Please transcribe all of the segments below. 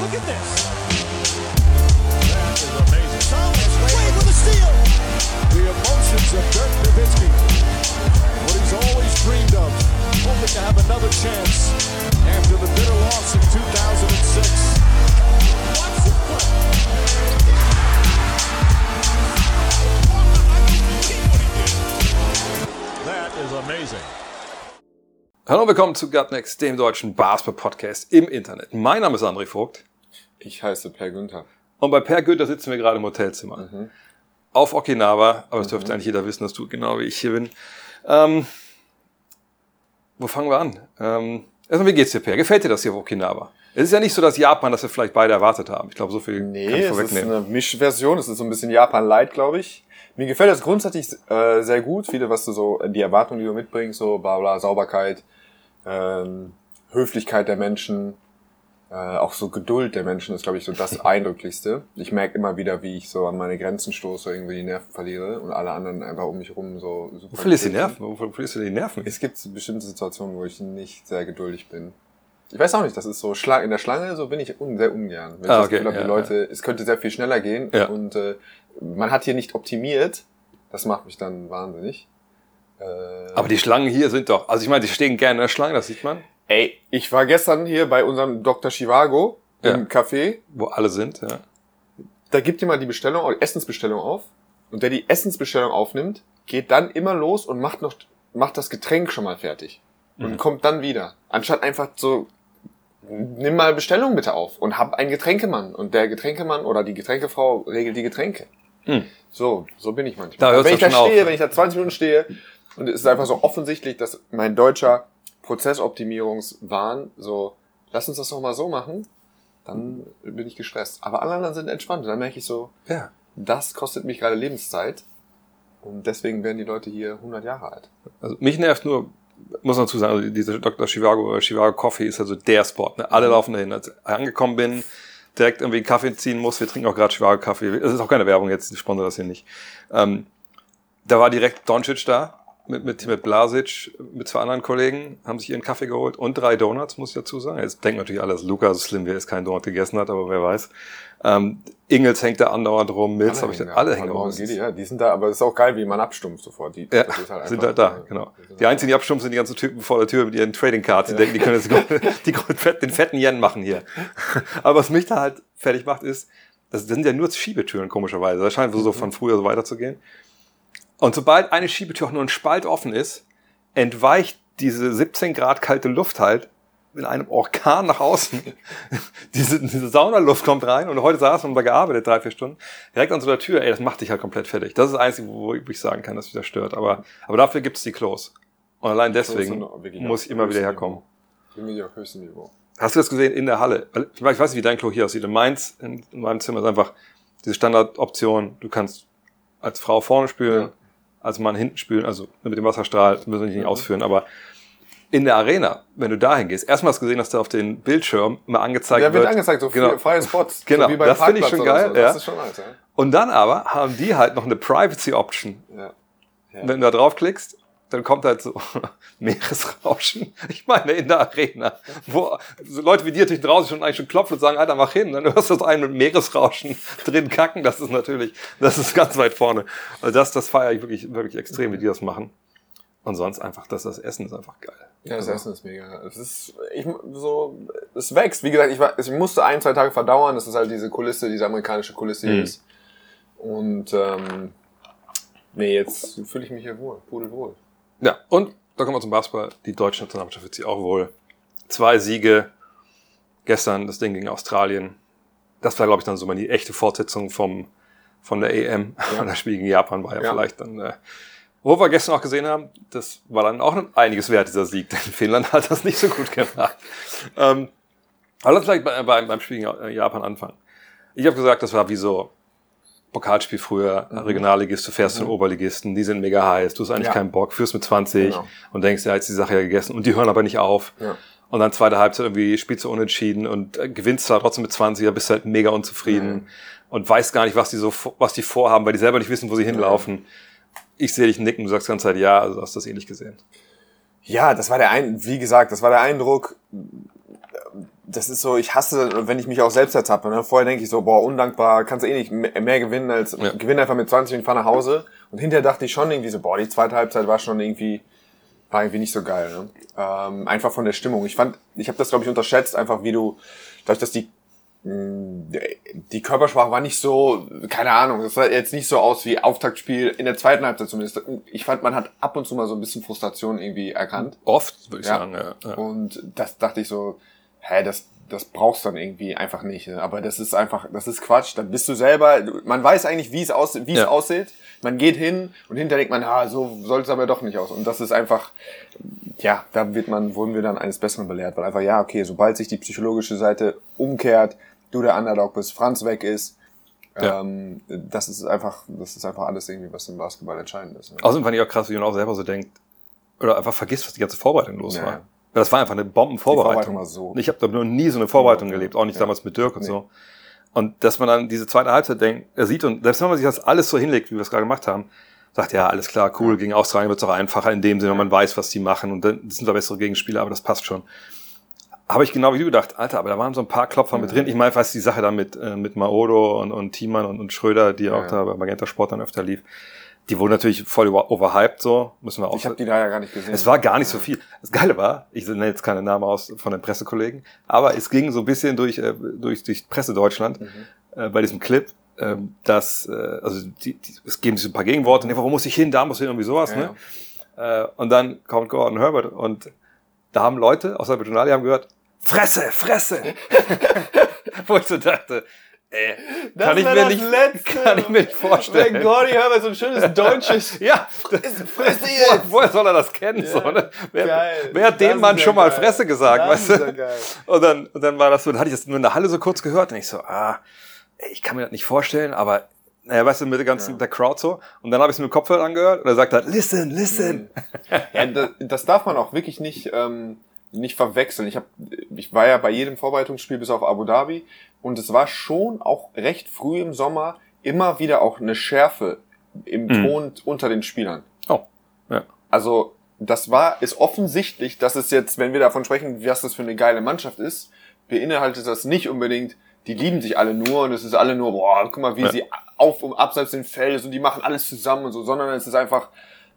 Look at this. That is amazing. Thomas Wade with a steal. The emotions of Dirk Nowitzki. What he's always dreamed of. Hoping to have another chance after the bitter loss in 2006. Watch this. That is amazing. Hallo und willkommen zu Gutnext, dem deutschen Basketball-Podcast im Internet. Mein Name ist André Vogt Ich heiße Per Günther. und bei Per Günther sitzen wir gerade im Hotelzimmer. Auf Okinawa, aber das dürfte eigentlich jeder wissen, dass du genau wie ich hier bin. Ähm, wo fangen wir an? Ähm, erstmal, wie geht's dir, Per? Gefällt dir das hier auf Okinawa? Es ist ja nicht so, dass Japan, das wir vielleicht beide erwartet haben. Ich glaube, so viel kann Nee, ich es ist vorwegnehmen. eine Mischversion. Es ist so ein bisschen Japan-Light, glaube ich. Mir gefällt das grundsätzlich äh, sehr gut. Viele, was du so, die Erwartungen, die du mitbringst, so bla bla, Sauberkeit, ähm, Höflichkeit der Menschen, äh, auch so Geduld der Menschen ist, glaube ich, so das Eindrücklichste. Ich merke immer wieder, wie ich so an meine Grenzen stoße, irgendwie die Nerven verliere und alle anderen einfach um mich herum so super Wo verlierst du die Nerven? Wo verlierst du die Nerven? Es gibt bestimmte Situationen, wo ich nicht sehr geduldig bin. Ich weiß auch nicht, das ist so Schla in der Schlange, so bin ich un sehr ungern. Wenn Ah, ich das okay, Gefühl habe, ja, die Leute, es könnte sehr viel schneller gehen Ja. und äh, man hat hier nicht optimiert. Das macht mich dann wahnsinnig. Äh, Aber die Schlangen hier sind doch, also ich meine, die stehen gerne in der Schlange, das sieht man, ey, ich war gestern hier bei unserem Dr. Chivago Ja. im Café. wo alle sind. Ja. Da gibt jemand die Bestellung, die Essensbestellung auf und der die Essensbestellung aufnimmt, geht dann immer los und macht noch macht das Getränk schon mal fertig und Mhm. kommt dann wieder, anstatt einfach so nimm mal Bestellung bitte auf und hab einen Getränkemann und der Getränkemann oder die Getränkefrau regelt die Getränke. Hm. So, so bin ich manchmal. Da wenn ich da schon auf. stehe, wenn ich da 20 Minuten stehe und es ist einfach so offensichtlich, dass mein deutscher Prozessoptimierungswahn so, lass uns das doch mal so machen, dann bin ich gestresst. Aber alle anderen sind entspannt. Dann merke ich so, ja. das kostet mich gerade Lebenszeit. Und deswegen werden die Leute hier 100 Jahre alt. Also mich nervt nur, muss man dazu sagen, also dieser Dr. Chivago oder Chivago Coffee ist also der Spot. Ne? Alle laufen dahin. Als ich angekommen bin, direkt irgendwie einen Kaffee ziehen muss, wir trinken auch gerade Chivago Kaffee. Das ist auch keine Werbung jetzt, ich sponsor das hier nicht. Ähm, da war direkt Doncic da, mit, mit, mit Blasic, mit zwei anderen Kollegen, haben sich ihren Kaffee geholt und drei Donuts, muss ich dazu sagen. Jetzt denken natürlich alle, dass Luca so schlimm wäre, ist keinen Donut gegessen hat, aber wer weiß. Ähm, Ingels hängt da andauernd rum, Mills habe ich da, alle hängen rum. Die, ja, die sind da, aber es ist auch geil, wie man abstumpft sofort. Die, Ja, halt sind halt da, genau. Die einzigen, die abstumpfen, sind die ganzen Typen vor der Tür mit ihren Trading Cards. Die denken, die können jetzt die, die, den fetten Yen machen hier. Aber was mich da halt fertig macht, ist, das sind ja nur Schiebetüren, komischerweise. Das scheint so von früher so weiterzugehen. Und sobald eine Schiebetür auch nur ein Spalt offen ist, entweicht diese 17 Grad kalte Luft halt in einem Orkan nach außen. diese, diese Saunaluft kommt rein und heute saß man da gearbeitet, drei, vier Stunden, direkt an so der Tür, ey, das macht dich halt komplett fertig. Das ist das Einzige, wo ich sagen kann, dass mich das stört. Aber, aber dafür gibt's die Klos. Und allein deswegen muss ich immer wieder herkommen. Niveau. Sind wir auf höchstem Niveau. Hast du das gesehen in der Halle? Ich weiß ich weiß nicht, wie dein Klo hier aussieht. In in, in meinem Zimmer ist einfach diese Standardoption. Du kannst als Frau vorne spülen, Ja. Als Mann hinten spülen, also mit dem Wasserstrahl, das müssen wir nicht ausführen, aber in der Arena, wenn du dahin gehst, erstmal hast du gesehen, dass da auf den Bildschirm mal angezeigt Ja, wird wird. angezeigt, so genau. freie Spots. Genau, so wie beim das finde ich schon geil, So. ja. Das ist schon nice, ja. Und dann aber haben die halt noch eine Privacy Option. ja. Wenn du da draufklickst, dann kommt halt so Meeresrauschen. Ich meine, in der Arena, wo so Leute wie dir natürlich draußen schon eigentlich schon klopfen und sagen, Alter, mach hin. Dann hörst du das einen mit Meeresrauschen drin kacken. Das ist natürlich, das ist ganz weit vorne. Also das, das feiere ich wirklich, wirklich extrem, wie die das machen. Und sonst einfach, dass das Essen ist einfach geil. Ja, das Essen ist mega. Es ist, ich, so, es wächst. Wie gesagt, ich, war, ich musste ein, zwei Tage verdauern. Das ist halt diese Kulisse, diese amerikanische Kulisse hier Mhm. ist. Und, ähm, nee, jetzt fühle ich mich hier wohl, pudelwohl. Ja, und da kommen wir zum Basketball. Die deutsche Nationalmannschaft wird sich auch wohl. Zwei Siege. Gestern das Ding gegen Australien. Das war, glaube ich, dann so mal die echte Fortsetzung vom, von der EM. Ja. Das Spiel gegen Japan war ja, Ja. vielleicht dann, äh, wo wir gestern auch gesehen haben, das war dann auch einiges wert, dieser Sieg, denn Finnland hat das nicht so gut gemacht. ähm, aber lass vielleicht bei, bei, beim Spiel gegen Japan anfangen. Ich habe gesagt, das war wie so Pokalspiel früher, Mhm. Regionalligist, du fährst zu den Oberligisten, die sind mega heiß, du hast eigentlich Ja. keinen Bock, führst mit 20 Genau. und denkst, ja, jetzt die Sache ja gegessen und die hören aber nicht auf. Ja. Und dann zweite Halbzeit irgendwie spielst du unentschieden und äh, gewinnst zwar trotzdem mit 20, aber bist halt mega unzufrieden und weißt gar nicht, was die so, was die vorhaben, weil die selber nicht wissen, wo sie hinlaufen. Ich sehe dich nicken, du sagst die ganze Zeit ja, also hast du das ähnlich gesehen. Ja, das war der ein, wie gesagt, das war der Eindruck. Das ist so, ich hasse, wenn ich mich auch selbst ertappe. Ne? Vorher denke ich so, boah, undankbar, kannst du eh nicht mehr, mehr gewinnen als Ja. gewinn einfach mit 20 und fahr nach Hause. Und hinterher dachte ich schon irgendwie so, boah, die zweite Halbzeit war schon irgendwie, war irgendwie nicht so geil. Ne? Ähm, einfach von der Stimmung. Ich fand, ich habe das glaube ich unterschätzt, einfach wie du, dadurch, dass die mh, die Körpersprache war nicht so, keine Ahnung, das sah jetzt nicht so aus wie Auftaktspiel in der zweiten Halbzeit zumindest. Ich fand, man hat ab und zu mal so ein bisschen Frustration irgendwie erkannt. Oft, würde ich Ja. sagen. Ja. Ja. Und das dachte ich so, hä, das, das brauchst du dann irgendwie einfach nicht. ne? Aber das ist einfach, das ist Quatsch. Dann bist du selber, man weiß eigentlich, wie es aussieht, wie es Ja. aussieht. Man geht hin und hinterher denkt man, ah, so soll es aber doch nicht aus. Und das ist einfach, ja, da wird man, wurden wir dann eines Besseren belehrt, weil einfach, ja, okay, sobald sich die psychologische Seite umkehrt, du der Underdog bist, Franz weg ist, Ja. ähm, das ist einfach, das ist einfach alles irgendwie, was im Basketball entscheidend ist. ne? Außerdem fand ich auch krass, wie man auch selber so denkt, oder einfach vergisst, was die ganze Vorbereitung los Ja, war. Ja. Das war einfach eine Bombenvorbereitung. Die Vorbereitung war so. Ich habe da noch nie so eine Vorbereitung Ja, gelebt, auch nicht ja. damals mit Dirk und Nee. so. Und dass man dann diese zweite Halbzeit denkt, er sieht und selbst wenn man sich das alles so hinlegt, wie wir es gerade gemacht haben, sagt ja, alles klar, cool, gegen Australien wird es auch einfacher in dem Sinne, man weiß, was die machen und dann sind da bessere Gegenspieler, aber das passt schon. Habe ich genau wie du gedacht, Alter, aber da waren so ein paar Klopfer mit drin. Ich meine, was die Sache da mit, äh, mit Maodo und, und Thiemann und, und Schröder, die auch Ja. da bei Magenta Sport dann öfter lief, die wurden natürlich voll overhyped, so, müssen wir auch Ich habe die da ja gar nicht gesehen. es war gar nicht so viel. Das Geile war, ich nenne jetzt keine Namen aus von den Pressekollegen, aber es ging so ein bisschen durch, äh, durch, durch Presse Deutschland äh, bei diesem Clip, ähm, dass, äh, also die, die, es geben sich so ein paar Gegenworte, nee, wo muss ich hin, da muss ich hin, irgendwie sowas, Ja. ne? Äh, und dann kommt Gordon Herbert und da haben Leute aus der Betonale haben gehört, Fresse, Fresse! wo ich so dachte, äh, kann ich, mir das nicht, Letzte. kann ich mir nicht vorstellen. Wenn Gordy Herbert so ein schönes deutsches Ja, Fresse woher, jetzt! woher soll er das kennen? So, ne? wer, Geil. wer hat Das dem Mann ja schon mal geil. Fresse gesagt, Das weißt ist du? ja geil. Und dann, und dann war das so, dann hatte ich das nur in der Halle so kurz gehört und ich so, ah, ey, ich kann mir das nicht vorstellen, aber naja, weißt du, mit der ganzen, mit der Crowd so. Und dann habe ich es mit dem Kopfhörer angehört und er sagt halt, listen, listen. Ja, das, das darf man auch wirklich nicht, ähm, nicht verwechseln. Ich, hab, ich war ja bei jedem Vorbereitungsspiel bis auf Abu Dhabi und es war schon auch recht früh im Sommer immer wieder auch eine Schärfe im Mhm. Ton unter den Spielern. Oh, ja. Also das war, ist offensichtlich, dass es jetzt, wenn wir davon sprechen, was das für eine geile Mannschaft ist, beinhaltet das nicht unbedingt, die lieben sich alle nur und es ist alle nur, boah, guck mal, wie Ja. sie auf und abseits des Feldes und die machen alles zusammen und so, sondern es ist einfach,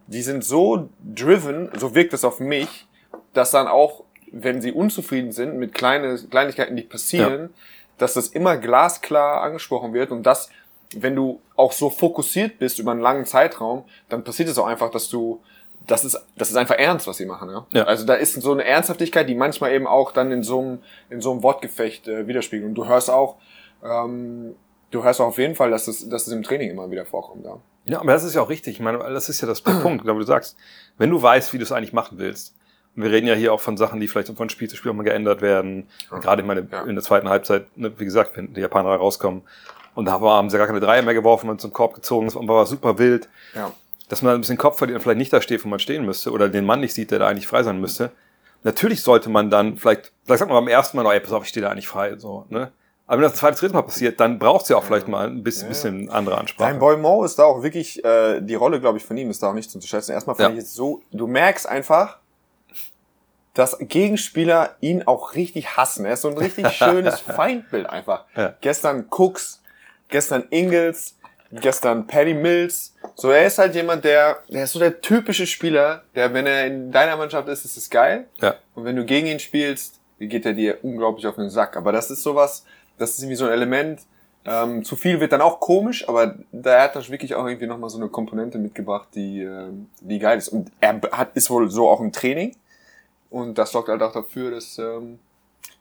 die sind so driven, so wirkt es auf mich, dass dann auch, wenn sie unzufrieden sind mit kleine, Kleinigkeiten, die passieren, dass das immer glasklar angesprochen wird und dass, wenn du auch so fokussiert bist über einen langen Zeitraum, dann passiert es auch einfach, dass du, das ist, das ist einfach ernst, was sie machen, ja. Ja. Also da ist so eine Ernsthaftigkeit, die manchmal eben auch dann in so einem, in so einem Wortgefecht äh, widerspiegelt. Und du hörst auch, ähm, du hörst auch auf jeden Fall, dass es, dass es im Training immer wieder vorkommt, ja. Ja, aber das ist ja auch richtig. Ich meine, das ist ja das der Punkt, glaube du sagst, wenn du weißt, wie du es eigentlich machen willst. Wir reden ja hier auch von Sachen, die vielleicht von Spiel zu Spiel auch mal geändert werden. Gerade ich meine, Ja. in der zweiten Halbzeit, ne, wie gesagt, wenn die Japaner da rauskommen. Und da haben sie gar keine Dreier mehr geworfen und zum Korb gezogen. Das war super wild. Ja. dass man ein bisschen Kopf verliert und vielleicht nicht da steht, wo man stehen müsste, oder den Mann nicht sieht, der da eigentlich frei sein müsste. Natürlich sollte man dann vielleicht, vielleicht sagt man beim ersten Mal, oh, ey, pass auf, ich stehe da eigentlich frei, so, ne? Aber wenn das zweite, dritte Mal passiert, dann braucht es ja auch vielleicht mal ein bisschen, bisschen andere Ansprache. Dein Boy Mo ist da auch wirklich, äh, die Rolle, glaube ich, von ihm ist da auch nicht zu unterschätzen. Erstmal fand Ja. ich es so, du merkst einfach, dass Gegenspieler ihn auch richtig hassen. Er ist so ein richtig schönes Feindbild einfach. Ja. Gestern Cooks, gestern Ingles, gestern Paddy Mills. So, er ist halt jemand, der, der ist so der typische Spieler, der, wenn er in deiner Mannschaft ist, ist es geil. Ja. Und wenn du gegen ihn spielst, geht er dir unglaublich auf den Sack. Aber das ist sowas, das ist irgendwie so ein Element. Ähm, zu viel wird dann auch komisch, aber da hat er wirklich auch irgendwie nochmal so eine Komponente mitgebracht, die, ähm, die geil ist. Und er hat, ist wohl so auch im Training. Und das sorgt halt auch dafür, dass, ähm,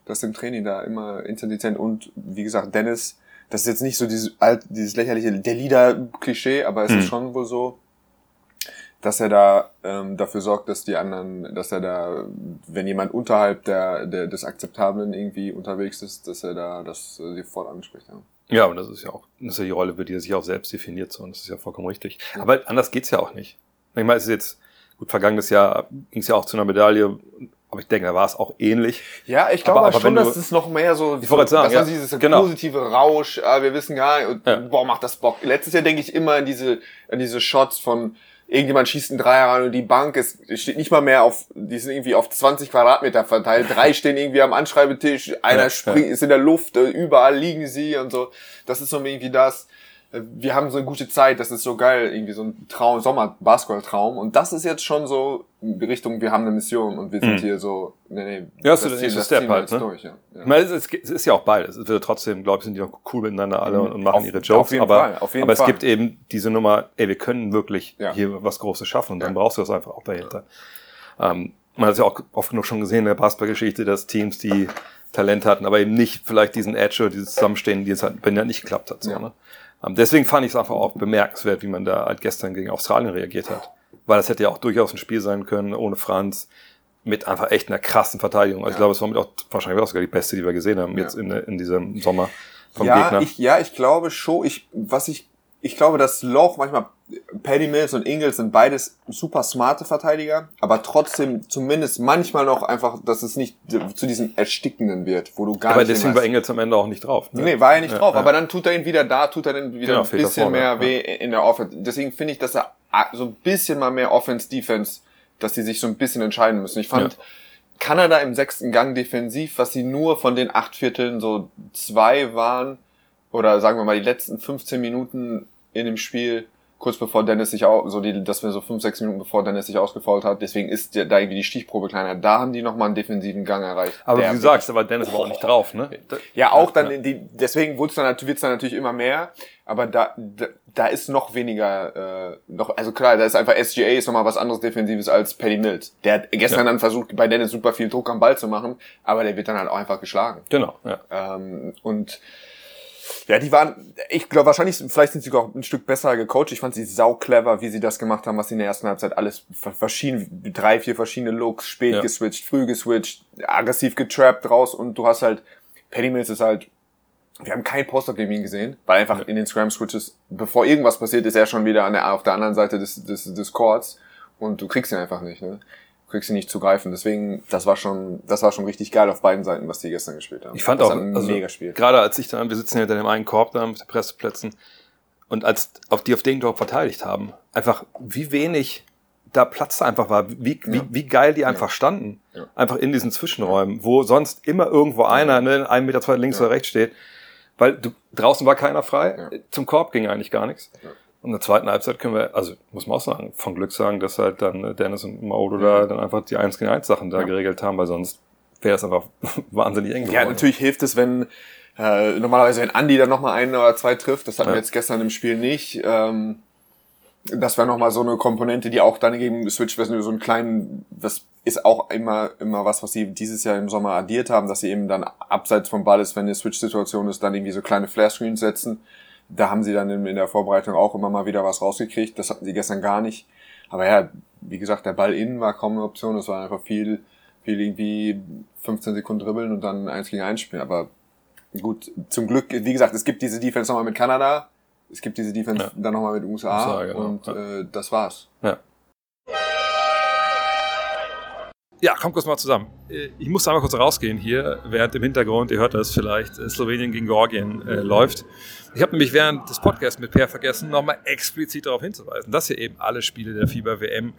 dass im Training da immer Intensität und, wie gesagt, Dennis, das ist jetzt nicht so dieses, alt, dieses lächerliche, der Leader-Klischee, aber es Mhm. ist schon wohl so, dass er da ähm, dafür sorgt, dass die anderen, dass er da, wenn jemand unterhalb der, der des Akzeptablen irgendwie unterwegs ist, dass er da das äh, sofort anspricht. Ja. Ja, und das ist ja auch, das ist ja die Rolle, über die er sich auch selbst definiert, so, und das ist ja vollkommen richtig. Aber anders geht's ja auch nicht. Ich meine, es ist jetzt, gut, vergangenes Jahr ging es ja auch zu einer Medaille, aber ich denke, da war es auch ähnlich. Ja, ich glaube Aber- aber, aber schon, du- dass es noch mehr so, Ich gerade sagen, dass man ja, dieses genau. positive Rausch, ah, wir wissen gar nicht, Ja. boah, macht das Bock. Letztes Jahr denke ich immer an diese, an diese Shots von irgendjemand schießt einen Dreier rein und die Bank ist, steht nicht mal mehr auf, die sind irgendwie auf 20 Quadratmeter verteilt. Drei stehen irgendwie am Anschreibetisch, einer Ja, springt, ist in der Luft, äh, überall liegen sie und so. Das ist so irgendwie das. Wir haben so eine gute Zeit, das ist so geil, irgendwie so ein Traum, Sommer-Basketball-Traum. Und das ist jetzt schon so in Richtung, wir haben eine Mission und wir sind hier so, nee, nee, Mhm. Ja, das ist der nächste das Step halt, ne? durch, ja. ja. Meine, es, ist, es ist ja auch beides. Es wird trotzdem, glaube ich, sind die noch cool miteinander alle und, und machen Auf- ihre Jokes. auf jeden aber Fall, auf jeden aber es Fall. gibt eben diese Nummer, ey, wir können wirklich Ja. hier was Großes schaffen und dann brauchst du das einfach auch dahinter. Ähm, man hat es ja auch oft genug schon gesehen in der Basketballgeschichte, dass Teams, die Talent hatten, aber eben nicht vielleicht diesen Edge oder dieses Zusammenstehen, die es halt, wenn ja nicht geklappt hat. So, ne? Ähm, deswegen fand ich es einfach auch bemerkenswert, wie man da halt gestern gegen Australien reagiert hat. Weil das hätte ja auch durchaus ein Spiel sein können, ohne Franz, mit einfach echt einer krassen Verteidigung. Also ich glaube, es war mit auch wahrscheinlich auch sogar die beste, die wir gesehen haben jetzt in, in diesem Sommer vom ja, Gegner. Ich, ja, ich glaube schon. Ich, was ich, ich glaube, das Loch manchmal, Paddy Mills und Ingles sind beides super smarte Verteidiger, aber trotzdem zumindest manchmal noch einfach, dass es nicht zu diesem Erstickenden wird, wo du gar aber nicht deswegen mehr war Engels am Ende auch nicht drauf. ne? Nee, war er nicht Ja, drauf, ja. aber dann tut er ihn wieder da, tut er dann wieder Genau, ein bisschen vorne, mehr ja. weh in der Offense. Deswegen finde ich, dass er so ein bisschen mal mehr Offense-Defense, dass die sich so ein bisschen entscheiden müssen. Ich fand Ja. Kanada im sechsten Gang defensiv, was sie nur von den acht Vierteln so zwei waren, oder sagen wir mal die letzten 15 Minuten in dem Spiel, kurz bevor Dennis sich auch, so die, dass wir so fünf, sechs Minuten bevor Dennis sich ausgefault hat, deswegen ist der, da irgendwie die Stichprobe kleiner. Da haben die nochmal einen defensiven Gang erreicht. Aber wie du sagst, war Dennis aber auch nicht drauf, ne? ja, auch dann, in die, deswegen wird's dann, wird's dann natürlich immer mehr, aber da, da, da ist noch weniger, äh, noch, also klar, da ist einfach SGA ist nochmal was anderes Defensives als Paddy Mills. Der hat gestern dann versucht, bei Dennis super viel Druck am Ball zu machen, aber der wird dann halt auch einfach geschlagen. Genau, ja. Ähm, und ja, die waren, ich glaube wahrscheinlich, vielleicht sind sie sogar auch ein Stück besser gecoacht. Ich fand sie sau clever, wie sie das gemacht haben, was sie in der ersten Halbzeit alles ver- verschieden, drei, vier verschiedene Looks, spät Ja. geswitcht, früh geswitcht, aggressiv getrappt raus und du hast halt, Paddy Mills ist halt, wir haben kein Poster gegen ihn gesehen, weil einfach in den Scram Switches, bevor irgendwas passiert, ist er schon wieder an der, auf der anderen Seite des, des, des Courts und du kriegst ihn einfach nicht, ne? Kriegst ihn nicht zu greifen. Deswegen, das war schon, das war schon richtig geil auf beiden Seiten, was die gestern gespielt haben. Ich fand das auch, ein also, mega Spiel. gerade als ich dann, wir sitzen hinter dem einen Korb da mit den Presseplätzen und als auf die auf den Drop verteidigt haben, einfach wie wenig da Platz da einfach war, wie, wie, Ja. wie geil die einfach standen. Ja. Einfach in diesen Zwischenräumen, wo sonst immer irgendwo einer, ne, einen Meter zwei links Ja. oder rechts steht. Weil du, draußen war keiner frei, Ja. zum Korb ging eigentlich gar nichts. Ja. Und in der zweiten Halbzeit können wir, also muss man auch sagen, von Glück sagen, dass halt dann äh, Dennis und Maodo da dann einfach die 1 gegen 1 Sachen da Ja. geregelt haben, weil sonst wäre es einfach wahnsinnig eng Ja, geworden. natürlich hilft es, wenn äh, normalerweise wenn Andy dann nochmal einen oder zwei trifft, das hatten Ja. wir jetzt gestern im Spiel nicht. Ähm, das wäre nochmal so eine Komponente, die auch dann gegen Switch, wenn du so einen kleinen, das ist auch immer, immer was, was sie dieses Jahr im Sommer addiert haben, dass sie eben dann abseits vom Ball ist, wenn eine Switch-Situation ist, dann irgendwie so kleine Flare-Screens setzen. Da haben sie dann in, der Vorbereitung auch immer mal wieder was rausgekriegt. Das hatten sie gestern gar nicht. Aber ja, wie gesagt, der Ball innen war kaum eine Option. Es war einfach viel, viel irgendwie 15 Sekunden dribbeln und dann eins gegen eins spielen. Aber gut, zum Glück, wie gesagt, es gibt diese Defense nochmal mit Kanada. Es gibt diese Defense Ja. dann nochmal mit USA. USA, genau. Und äh, das war's. Ja. Ja, kommt kurz mal zusammen. Äh, Ich muss einmal kurz rausgehen hier, während im Hintergrund, ihr hört das vielleicht, äh, Slowenien gegen Georgien äh, läuft. Ich habe nämlich während des Podcasts mit Per vergessen, nochmal explizit darauf hinzuweisen, dass ihr eben alle Spiele der FIBA-WM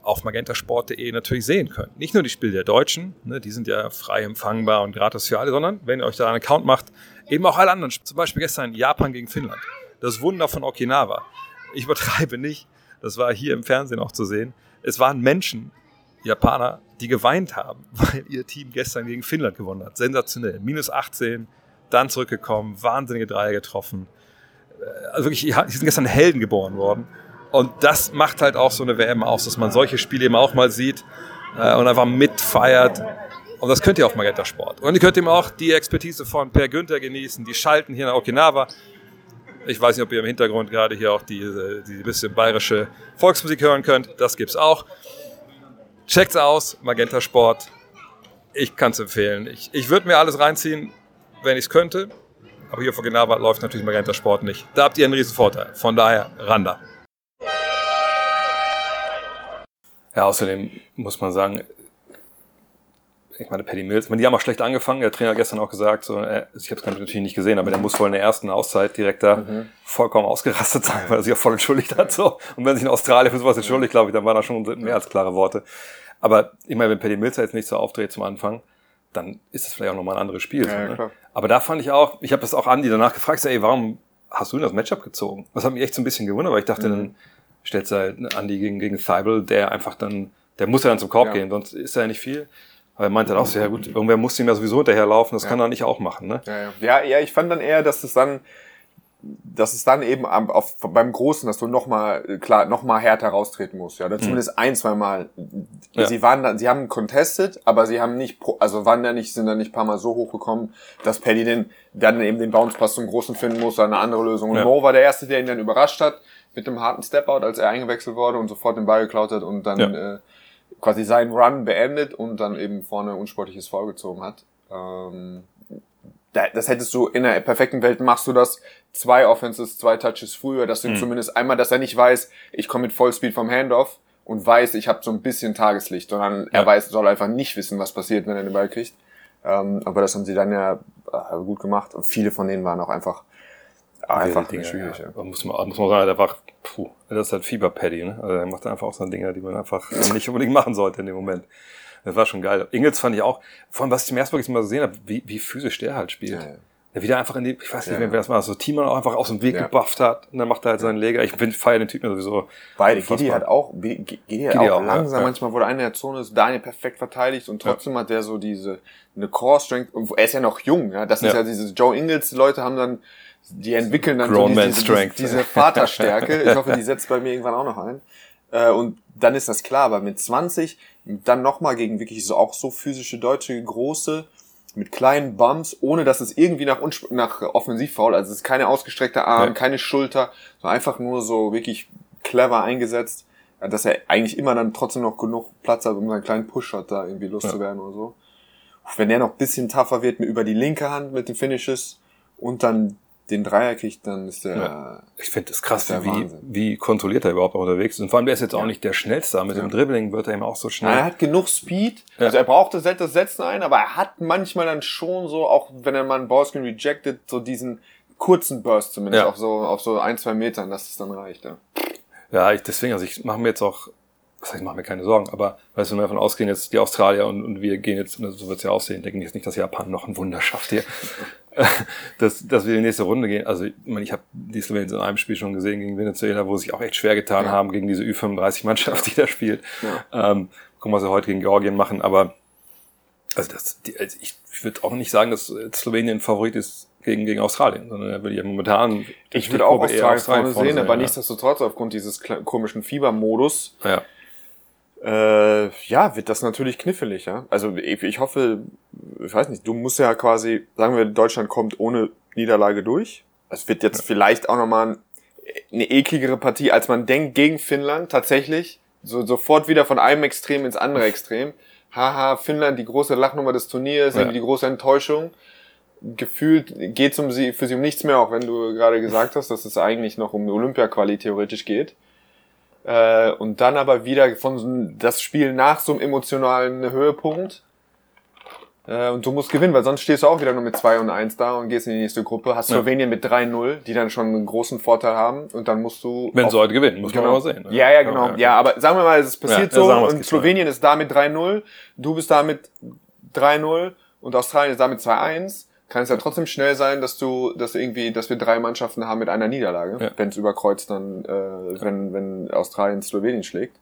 auf magentasport.de natürlich sehen könnt. Nicht nur die Spiele der Deutschen, ne, die sind ja frei empfangbar und gratis für alle, sondern wenn ihr euch da einen Account macht, eben auch alle anderen. Zum Beispiel gestern Japan gegen Finnland. Das Wunder von Okinawa. Ich übertreibe nicht, das war hier im Fernsehen auch zu sehen. Es waren Menschen, Japaner, die geweint haben, weil ihr Team gestern gegen Finnland gewonnen hat. Sensationell. Minus 18, dann zurückgekommen, wahnsinnige Dreier getroffen. Äh, Also wirklich, die sind gestern Helden geboren worden. Und das macht halt auch so eine WM aus, dass man solche Spiele eben auch mal sieht äh, und einfach mitfeiert. Und das könnt ihr auf Magenta Sport. Und ihr könnt eben auch die Expertise von Per Günther genießen, die schalten hier nach Okinawa. Ich weiß nicht, ob ihr im Hintergrund gerade hier auch die, die bisschen bayerische Volksmusik hören könnt. Das gibt's auch. Checkt's aus, Magenta Sport. Ich kann es empfehlen. Ich, ich würde mir alles reinziehen, wenn ich es könnte. Aber hier vor Okinawa läuft natürlich Magenta Sport nicht. Da habt ihr einen riesen Vorteil. Von daher, Randa. Ja, außerdem muss man sagen, ich meine, Paddy Mills, ich meine, die haben auch schlecht angefangen. Der Trainer hat gestern auch gesagt, so, äh, ich habe es natürlich nicht gesehen, aber der muss wohl in der ersten Auszeit direkt da vollkommen ausgerastet sein, weil er sich auch voll entschuldigt hat. So. Und wenn sich in Australien für sowas entschuldigt, glaube ich, dann waren da schon mehr als klare Worte. Aber ich meine, wenn Paddy Mills jetzt nicht so aufdreht zum Anfang, dann ist das vielleicht auch nochmal ein anderes Spiel. Ja, so, ja, ne? klar. Aber da fand ich auch, ich habe das auch Andi danach gefragt, so, ey, warum hast du denn das Matchup gezogen? Das hat mich echt so ein bisschen gewundert, weil ich dachte, Mhm. dann stellt halt Andi gegen, gegen Thibault, der einfach dann, der muss ja dann zum Korb Ja. gehen, sonst ist er ja nicht viel. Aber er meinte dann auch so, ja gut, irgendwer muss ihm ja sowieso hinterherlaufen, das kann er nicht auch machen, ne? Ja, ja. ja, ja, ich fand dann eher, dass es dann, dass es dann eben am, auf, beim Großen, dass du noch mal klar noch mal härter raustreten musst, ja, oder zumindest ein, zwei Mal. Ja. Sie waren dann, sie haben contested, aber sie haben nicht, also waren da nicht, sind da nicht ein paar Mal so hoch gekommen, dass Paddy den dann eben den Bounce Pass zum Großen finden muss, oder eine andere Lösung. Und Ja. Mo war der erste, der ihn dann überrascht hat mit dem harten Step-Out, als er eingewechselt wurde und sofort den Ball geklaut hat und dann Ja. äh, quasi seinen Run beendet und dann eben vorne unsportliches Foul gezogen hat. Ähm, da- das hättest du in der perfekten Welt machst du das zwei Offenses, zwei Touches früher, dass Mhm. du zumindest einmal, dass er nicht weiß, ich komme mit Vollspeed vom Handoff und weiß, ich habe so ein bisschen Tageslicht, sondern er Ja. weiß, soll einfach nicht wissen, was passiert, wenn er den Ball kriegt. Ähm, aber das haben sie dann ja äh, gut gemacht und viele von denen waren auch einfach einfach Dinge, schwierig. ja. Ja. Da Muss man, muss man sagen, war, puh, das ist halt Fieber-Paddy, ne? Also er macht einfach auch so Dinge, die man einfach nicht unbedingt machen sollte in dem Moment. Das war schon geil. Ingels fand ich auch, vor allem, was ich zum ersten Mal mal gesehen habe, wie, wie physisch der halt spielt. Ja, ja. Der wieder einfach in die, ich weiß nicht Ja, wer das war, so Team auch einfach aus dem Weg Ja. gebufft hat und dann macht er halt seinen Leger. Ich bin feier den Typen sowieso. Beide. Gidi hat auch, Gidi hat Gidi auch auch, langsam, ja, manchmal wurde einer in der Zone ist Daniel perfekt verteidigt und trotzdem hat der so diese, eine Core Strength, und er ist ja noch jung, ja, das ist Ja. ja diese Joe Ingles Leute haben dann, die entwickeln dann Grown so diese, Strength. diese, diese Vaterstärke. Ich hoffe, die setzt bei mir irgendwann auch noch ein. Äh, und dann ist das klar, aber mit 20 dann nochmal gegen wirklich so auch so physische deutsche große mit kleinen Bumps, ohne dass es irgendwie nach, nach Offensivfoul, also es ist keine ausgestreckte Arm, Ja. keine Schulter, so einfach nur so wirklich clever eingesetzt, ja, dass er eigentlich immer dann trotzdem noch genug Platz hat, um seinen kleinen Push-Shot da irgendwie loszuwerden oder so. Wenn der noch ein bisschen tougher wird mit über die linke Hand mit den Finishes und dann den Dreier kriegt, dann ist der, Ja. Ich finde es krass, Das wie, Wahnsinn. wie kontrolliert er überhaupt auch unterwegs ist. Und vor allem, der ist jetzt auch Ja. nicht der Schnellste. Mit Ja. dem Dribbling wird er eben auch so schnell. er hat genug Speed, also er braucht das, das Setzen ein, aber er hat manchmal dann schon so, auch wenn er mal einen Ballscreen rejected, so diesen kurzen Burst zumindest, Ja. auf so, auf so ein, zwei Metern, dass es dann reicht, ja. Ja, ich, deswegen, also ich mache mir jetzt auch, was heißt, ich mache mir keine Sorgen, aber weißt du, wenn wir davon ausgehen, jetzt die Australier und, und wir gehen jetzt, so wird es ja aussehen, denken jetzt nicht, dass Japan noch ein Wunder schafft hier, dass, dass wir in die nächste Runde gehen. Also ich meine, ich habe die Slowenien in einem Spiel schon gesehen gegen Venezuela, wo sie sich auch echt schwer getan Ja. haben gegen diese Ü35-Mannschaft, die da spielt. Ähm, gucken, was sie heute gegen Georgien machen, aber also das, die, also ich würde auch nicht sagen, dass äh, Slowenien Favorit ist gegen, gegen Australien, sondern er würde ja momentan Ich würde auch eher Australien vorne sehen, aber ja. nichtsdestotrotz aufgrund dieses komischen Fiebermodus, Ja. Äh, ja, wird das natürlich knifflig, ja. Also ich, ich hoffe, ich weiß nicht, du musst ja quasi, sagen wir, Deutschland kommt ohne Niederlage durch. Es wird jetzt vielleicht auch nochmal ein, eine ekligere Partie, als man denkt, gegen Finnland, tatsächlich. So, sofort wieder von einem Extrem ins andere Extrem. Haha, Finnland, die große Lachnummer des Turniers, Ja. die große Enttäuschung. Gefühlt geht's um sie, für sie um nichts mehr, auch wenn du gerade gesagt hast, dass es eigentlich noch um Olympia-Quali theoretisch geht. Äh, und dann aber wieder von so das Spiel nach so einem emotionalen Höhepunkt. Äh, und du musst gewinnen, weil sonst stehst du auch wieder nur mit 2 und 1 da und gehst in die nächste Gruppe. Hast Ja. Slowenien mit 3-0, die dann schon einen großen Vorteil haben. Und dann musst du. Wenn sie heute gewinnen, muss Genau. man mal sehen. ne? Ja, ja, genau. Ja, aber sagen wir mal, es passiert Ja, ja, so und Slowenien ist da mit 3-0, du bist da mit 3-0 und Australien ist da mit 2-1. Kann es ja trotzdem schnell sein, dass du, dass irgendwie, dass wir drei Mannschaften haben mit einer Niederlage, Ja. wenn es überkreuzt dann, äh, wenn, wenn Australien Slowenien schlägt,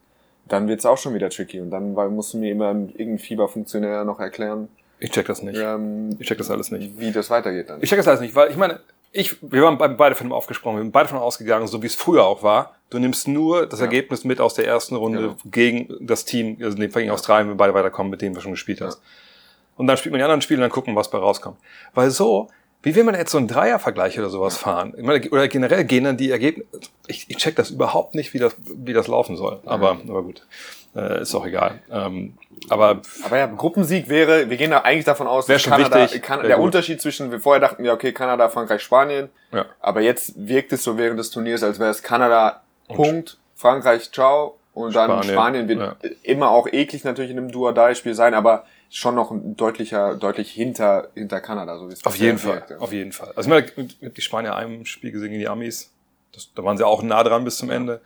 dann wird's auch schon wieder tricky und dann weil, musst du mir immer irgendein Fieberfunktionär noch erklären, Ich check das nicht. ähm, Ich check das alles nicht. wie das weitergeht dann. Ich check das alles nicht, weil ich meine, ich, wir waren be- beide von dem aufgesprochen, wir sind beide von ausgegangen, so wie es früher auch war. Du nimmst nur das Ja. Ergebnis mit aus der ersten Runde Genau. gegen das Team, also in dem Fall gegen Australien, wenn wir beide weiterkommen, mit denen wir schon gespielt hast. Und dann spielt man die anderen Spiele und dann gucken, was bei rauskommt. Weil so, wie will man jetzt so einen Dreiervergleich oder sowas fahren? Meine, oder generell gehen dann die Ergebnisse, ich, ich check das überhaupt nicht, wie das, wie das laufen soll. Aber, aber gut, äh, ist auch egal. Ähm, aber Aber ja, Gruppensieg wäre, wir gehen da eigentlich davon aus, dass Kanada, wichtig, kan der gut. Unterschied zwischen, wir vorher dachten, ja, okay, Kanada, Frankreich, Spanien. Ja. Aber jetzt wirkt es so während des Turniers, als wäre es Kanada, Punkt, Frankreich, ciao. Und dann Spanien, Spanien, wird ja. immer auch eklig natürlich in einem Duo-Die-Spiel sein, aber schon noch ein deutlicher, deutlich hinter, hinter Kanada, so wie es Auf jeden Fall, ja. auf jeden Fall. Also ich meine, ich hab die Spanier einem Spiel gesehen gegen die Amis. Das, da waren sie auch nah dran bis zum Ende.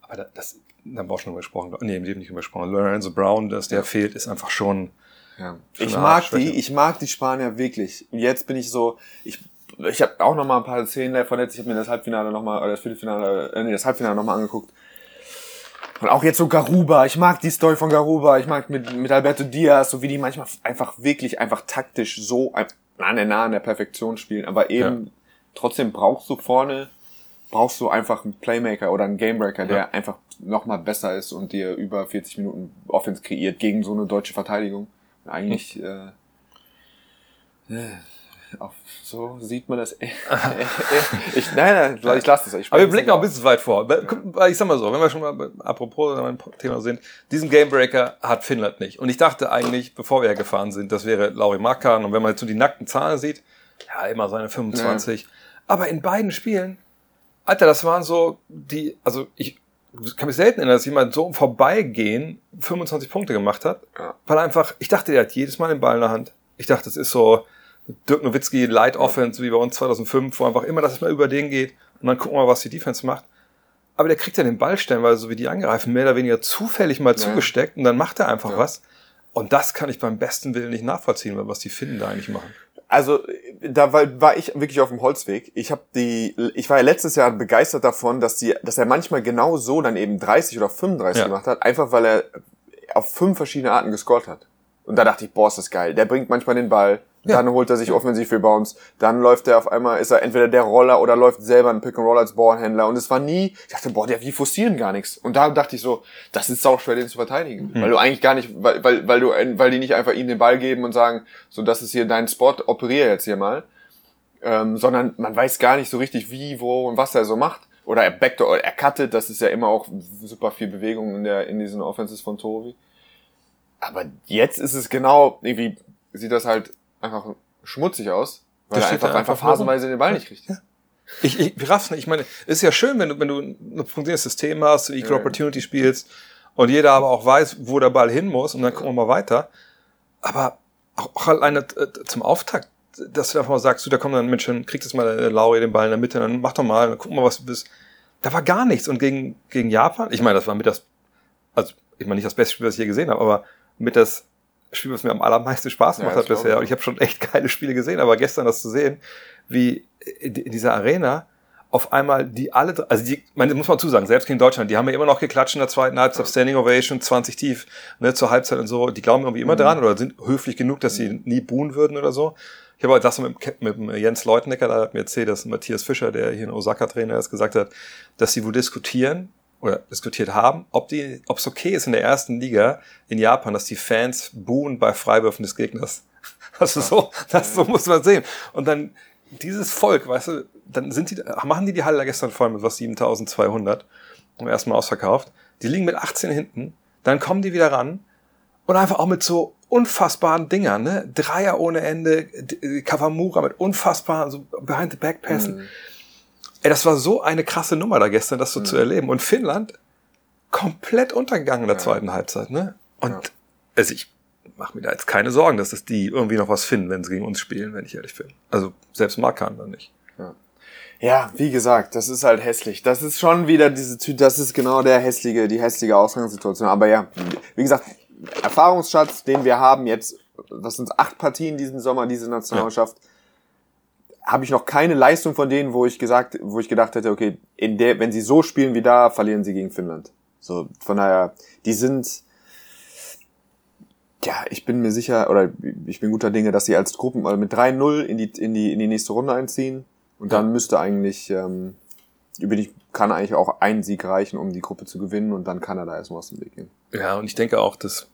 Aber da, das, da haben wir auch schon drüber gesprochen. Nee, im Leben nicht drüber gesprochen. Lorenzo Brown, dass der fehlt, ist einfach schon. Ja. Schon Ich mag die, ich mag die Spanier wirklich. Und jetzt bin ich so, ich, ich habe auch noch mal ein paar Szenen davon jetzt. Ich habe mir das Halbfinale noch mal, oder das Viertelfinale, äh, nee, das Halbfinale noch mal angeguckt. Und auch jetzt so Garuba. Ich mag die Story von Garuba. Ich mag mit, mit Alberto Diaz, so wie die manchmal einfach wirklich einfach taktisch so der Nahe an der Perfektion spielen. Aber eben trotzdem brauchst du vorne, brauchst du einfach einen Playmaker oder einen Gamebreaker, der Ja. einfach noch mal besser ist und dir über 40 Minuten Offense kreiert gegen so eine deutsche Verteidigung. Und eigentlich, äh, äh, auf, so sieht man das. ich, nein, nein, ich lasse das. Ich Aber wir blicken auch ein bisschen weit vor. Ich sag mal so, wenn wir schon mal bei- apropos beim Thema sind, diesen Gamebreaker hat Finnland nicht. Und ich dachte eigentlich, bevor wir ja gefahren sind, das wäre Lauri Markan. Und wenn man jetzt so die nackten Zahlen sieht, ja, immer seine 25. Aber in beiden Spielen, Alter, das waren so die, also ich kann mich selten erinnern, dass jemand so im Vorbeigehen 25 Punkte gemacht hat. Ja. Weil einfach, ich dachte, der hat jedes Mal den Ball in der Hand. Ich dachte, das ist so Dirk Nowitzki Light Offense, wie bei uns 2005, wo einfach immer das mal über den geht und dann gucken wir mal, was die Defense macht. Aber der kriegt ja den Ball stellenweise, so wie die angreifen, mehr oder weniger zufällig mal zugesteckt und dann macht er einfach was. Und das kann ich beim besten Willen nicht nachvollziehen, was die Finnen da eigentlich machen. Also da war, war ich wirklich auf dem Holzweg. Ich habe die, ich war ja letztes Jahr begeistert davon, dass die, dass er manchmal genau so dann eben 30 oder 35 Ja. gemacht hat, einfach weil er auf fünf verschiedene Arten gescored hat. Und da dachte ich, boah, ist das geil. Der bringt manchmal den Ball, Ja. dann holt er sich offensiv Rebounds, dann läuft er auf einmal, ist er entweder der Roller oder läuft selber ein Pick and Roll als Ballhändler. Und es war nie, ich dachte, boah, der, die forcieren gar nichts. Und da dachte ich so, das ist auch schwer, den zu verteidigen. Weil du eigentlich gar nicht, weil, weil, weil du, weil die nicht einfach ihm den Ball geben und sagen, so, das ist hier dein Spot, operier jetzt hier mal. Ähm, sondern man weiß gar nicht so richtig, wie, wo und was er so macht. Oder er backdoor, er cuttet, das ist ja immer auch super viel Bewegung in der, in diesen Offenses von Tobi. Aber jetzt ist es genau, irgendwie sieht das halt einfach schmutzig aus, weil Das er einfach, einfach phasenweise den Ball nicht kriegt. Ich, ich raff's nicht. Ich meine, es ist ja schön, wenn du, wenn du ein funktionierendes System hast, du Equal Ja. Opportunity spielst und jeder aber auch weiß, wo der Ball hin muss und dann gucken wir mal weiter. Aber auch, auch alleine äh, zum Auftakt, dass du einfach mal sagst, du, da kommt dann Mensch, dann kriegt jetzt mal der Lauri den Ball in der Mitte, dann mach doch mal, dann gucken wir, was du bist. Da war gar nichts. Und gegen, gegen Japan, ich meine, das war mit das, also ich meine nicht das beste Spiel, was ich je gesehen habe, aber mit das Spiel, was mir am allermeisten Spaß Ja, gemacht das hat bisher. Und ich habe schon echt geile Spiele gesehen, aber gestern das zu sehen, wie in dieser Arena auf einmal die alle, also die, man muss man zusagen, selbst gegen Deutschland, die haben ja immer noch geklatscht in der zweiten Halbzeit, Standing Ovation, 20 tief, ne, zur Halbzeit und so, die glauben irgendwie Mhm. immer dran oder sind höflich genug, dass sie nie buhen würden oder so. Ich habe aber das mit, mit Jens Leutenecker, da hat mir erzählt, dass Matthias Fischer, der hier in Osaka Trainer ist, gesagt hat, dass sie wohl diskutieren oder diskutiert haben, ob die, ob es okay ist in der ersten Liga in Japan, dass die Fans buhen bei Freiwürfen des Gegners. Also so, das so muss man sehen. Und dann dieses Volk, weißt du, dann sind die, machen die die Halle gestern voll mit was 7200 und erstmal ausverkauft. Die liegen mit 18 hinten, dann kommen die wieder ran und einfach auch mit so unfassbaren Dingern, ne? Dreier ohne Ende, Kawamura mit unfassbaren, so behind the back passen. Ey, das war so eine krasse Nummer da gestern, das so zu erleben. Und Finnland komplett untergegangen in der zweiten Halbzeit, ne? Und Ja. also ich mache mir da jetzt keine Sorgen, dass das die irgendwie noch was finden, wenn sie gegen uns spielen, wenn ich ehrlich bin. Also selbst Markan dann nicht. Ja, wie gesagt, das ist halt hässlich. Das ist schon wieder diese, das ist genau der hässliche, die hässliche Ausgangssituation. Aber ja, wie gesagt, Erfahrungsschatz, den wir haben jetzt, was sind acht Partien diesen Sommer, diese Nationalmannschaft, habe ich noch keine Leistung von denen, wo ich gesagt, wo ich gedacht hätte, okay, in der, wenn sie so spielen wie da, verlieren sie gegen Finnland. So, von daher, die sind, ja, ich bin mir sicher, oder ich bin guter Dinge, dass sie als Gruppen also mit 3-0 in die, in die, in die nächste Runde einziehen. Und dann müsste eigentlich, ähm, über die, kann eigentlich auch ein Sieg reichen, um die Gruppe zu gewinnen und dann Kanada erstmal aus dem Weg gehen. Ja, und ich denke auch, dass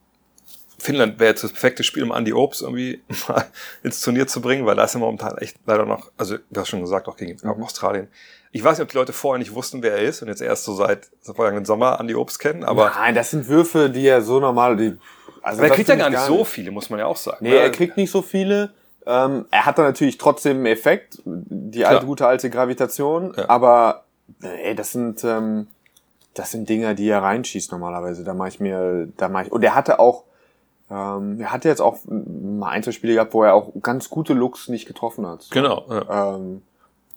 Finnland wäre jetzt das perfekte Spiel, um Andy Obst irgendwie mal ins Turnier zu bringen, weil da ist er momentan echt leider noch, also du hast schon gesagt, auch gegen Mhm. Australien. Ich weiß nicht, ob die Leute vorher nicht wussten, wer er ist und jetzt erst so seit vergangenen Sommer Andy Obst kennen, aber, Nein, das sind Würfe, die er so normal, die, also aber er kriegt ja gar ich nicht so viele, muss man ja auch sagen. Nee, ne? er kriegt nicht so viele. Ähm, er hat da natürlich trotzdem einen Effekt, die alte, gute alte Gravitation, Ja. aber ey, das sind ähm, das sind Dinger, die er reinschießt normalerweise. Da mache ich mir, da mache ich und er hatte auch Ähm, er hatte jetzt auch mal ein, zwei Spiele gehabt, wo er auch ganz gute Looks nicht getroffen hat. Genau. Ja. Ähm,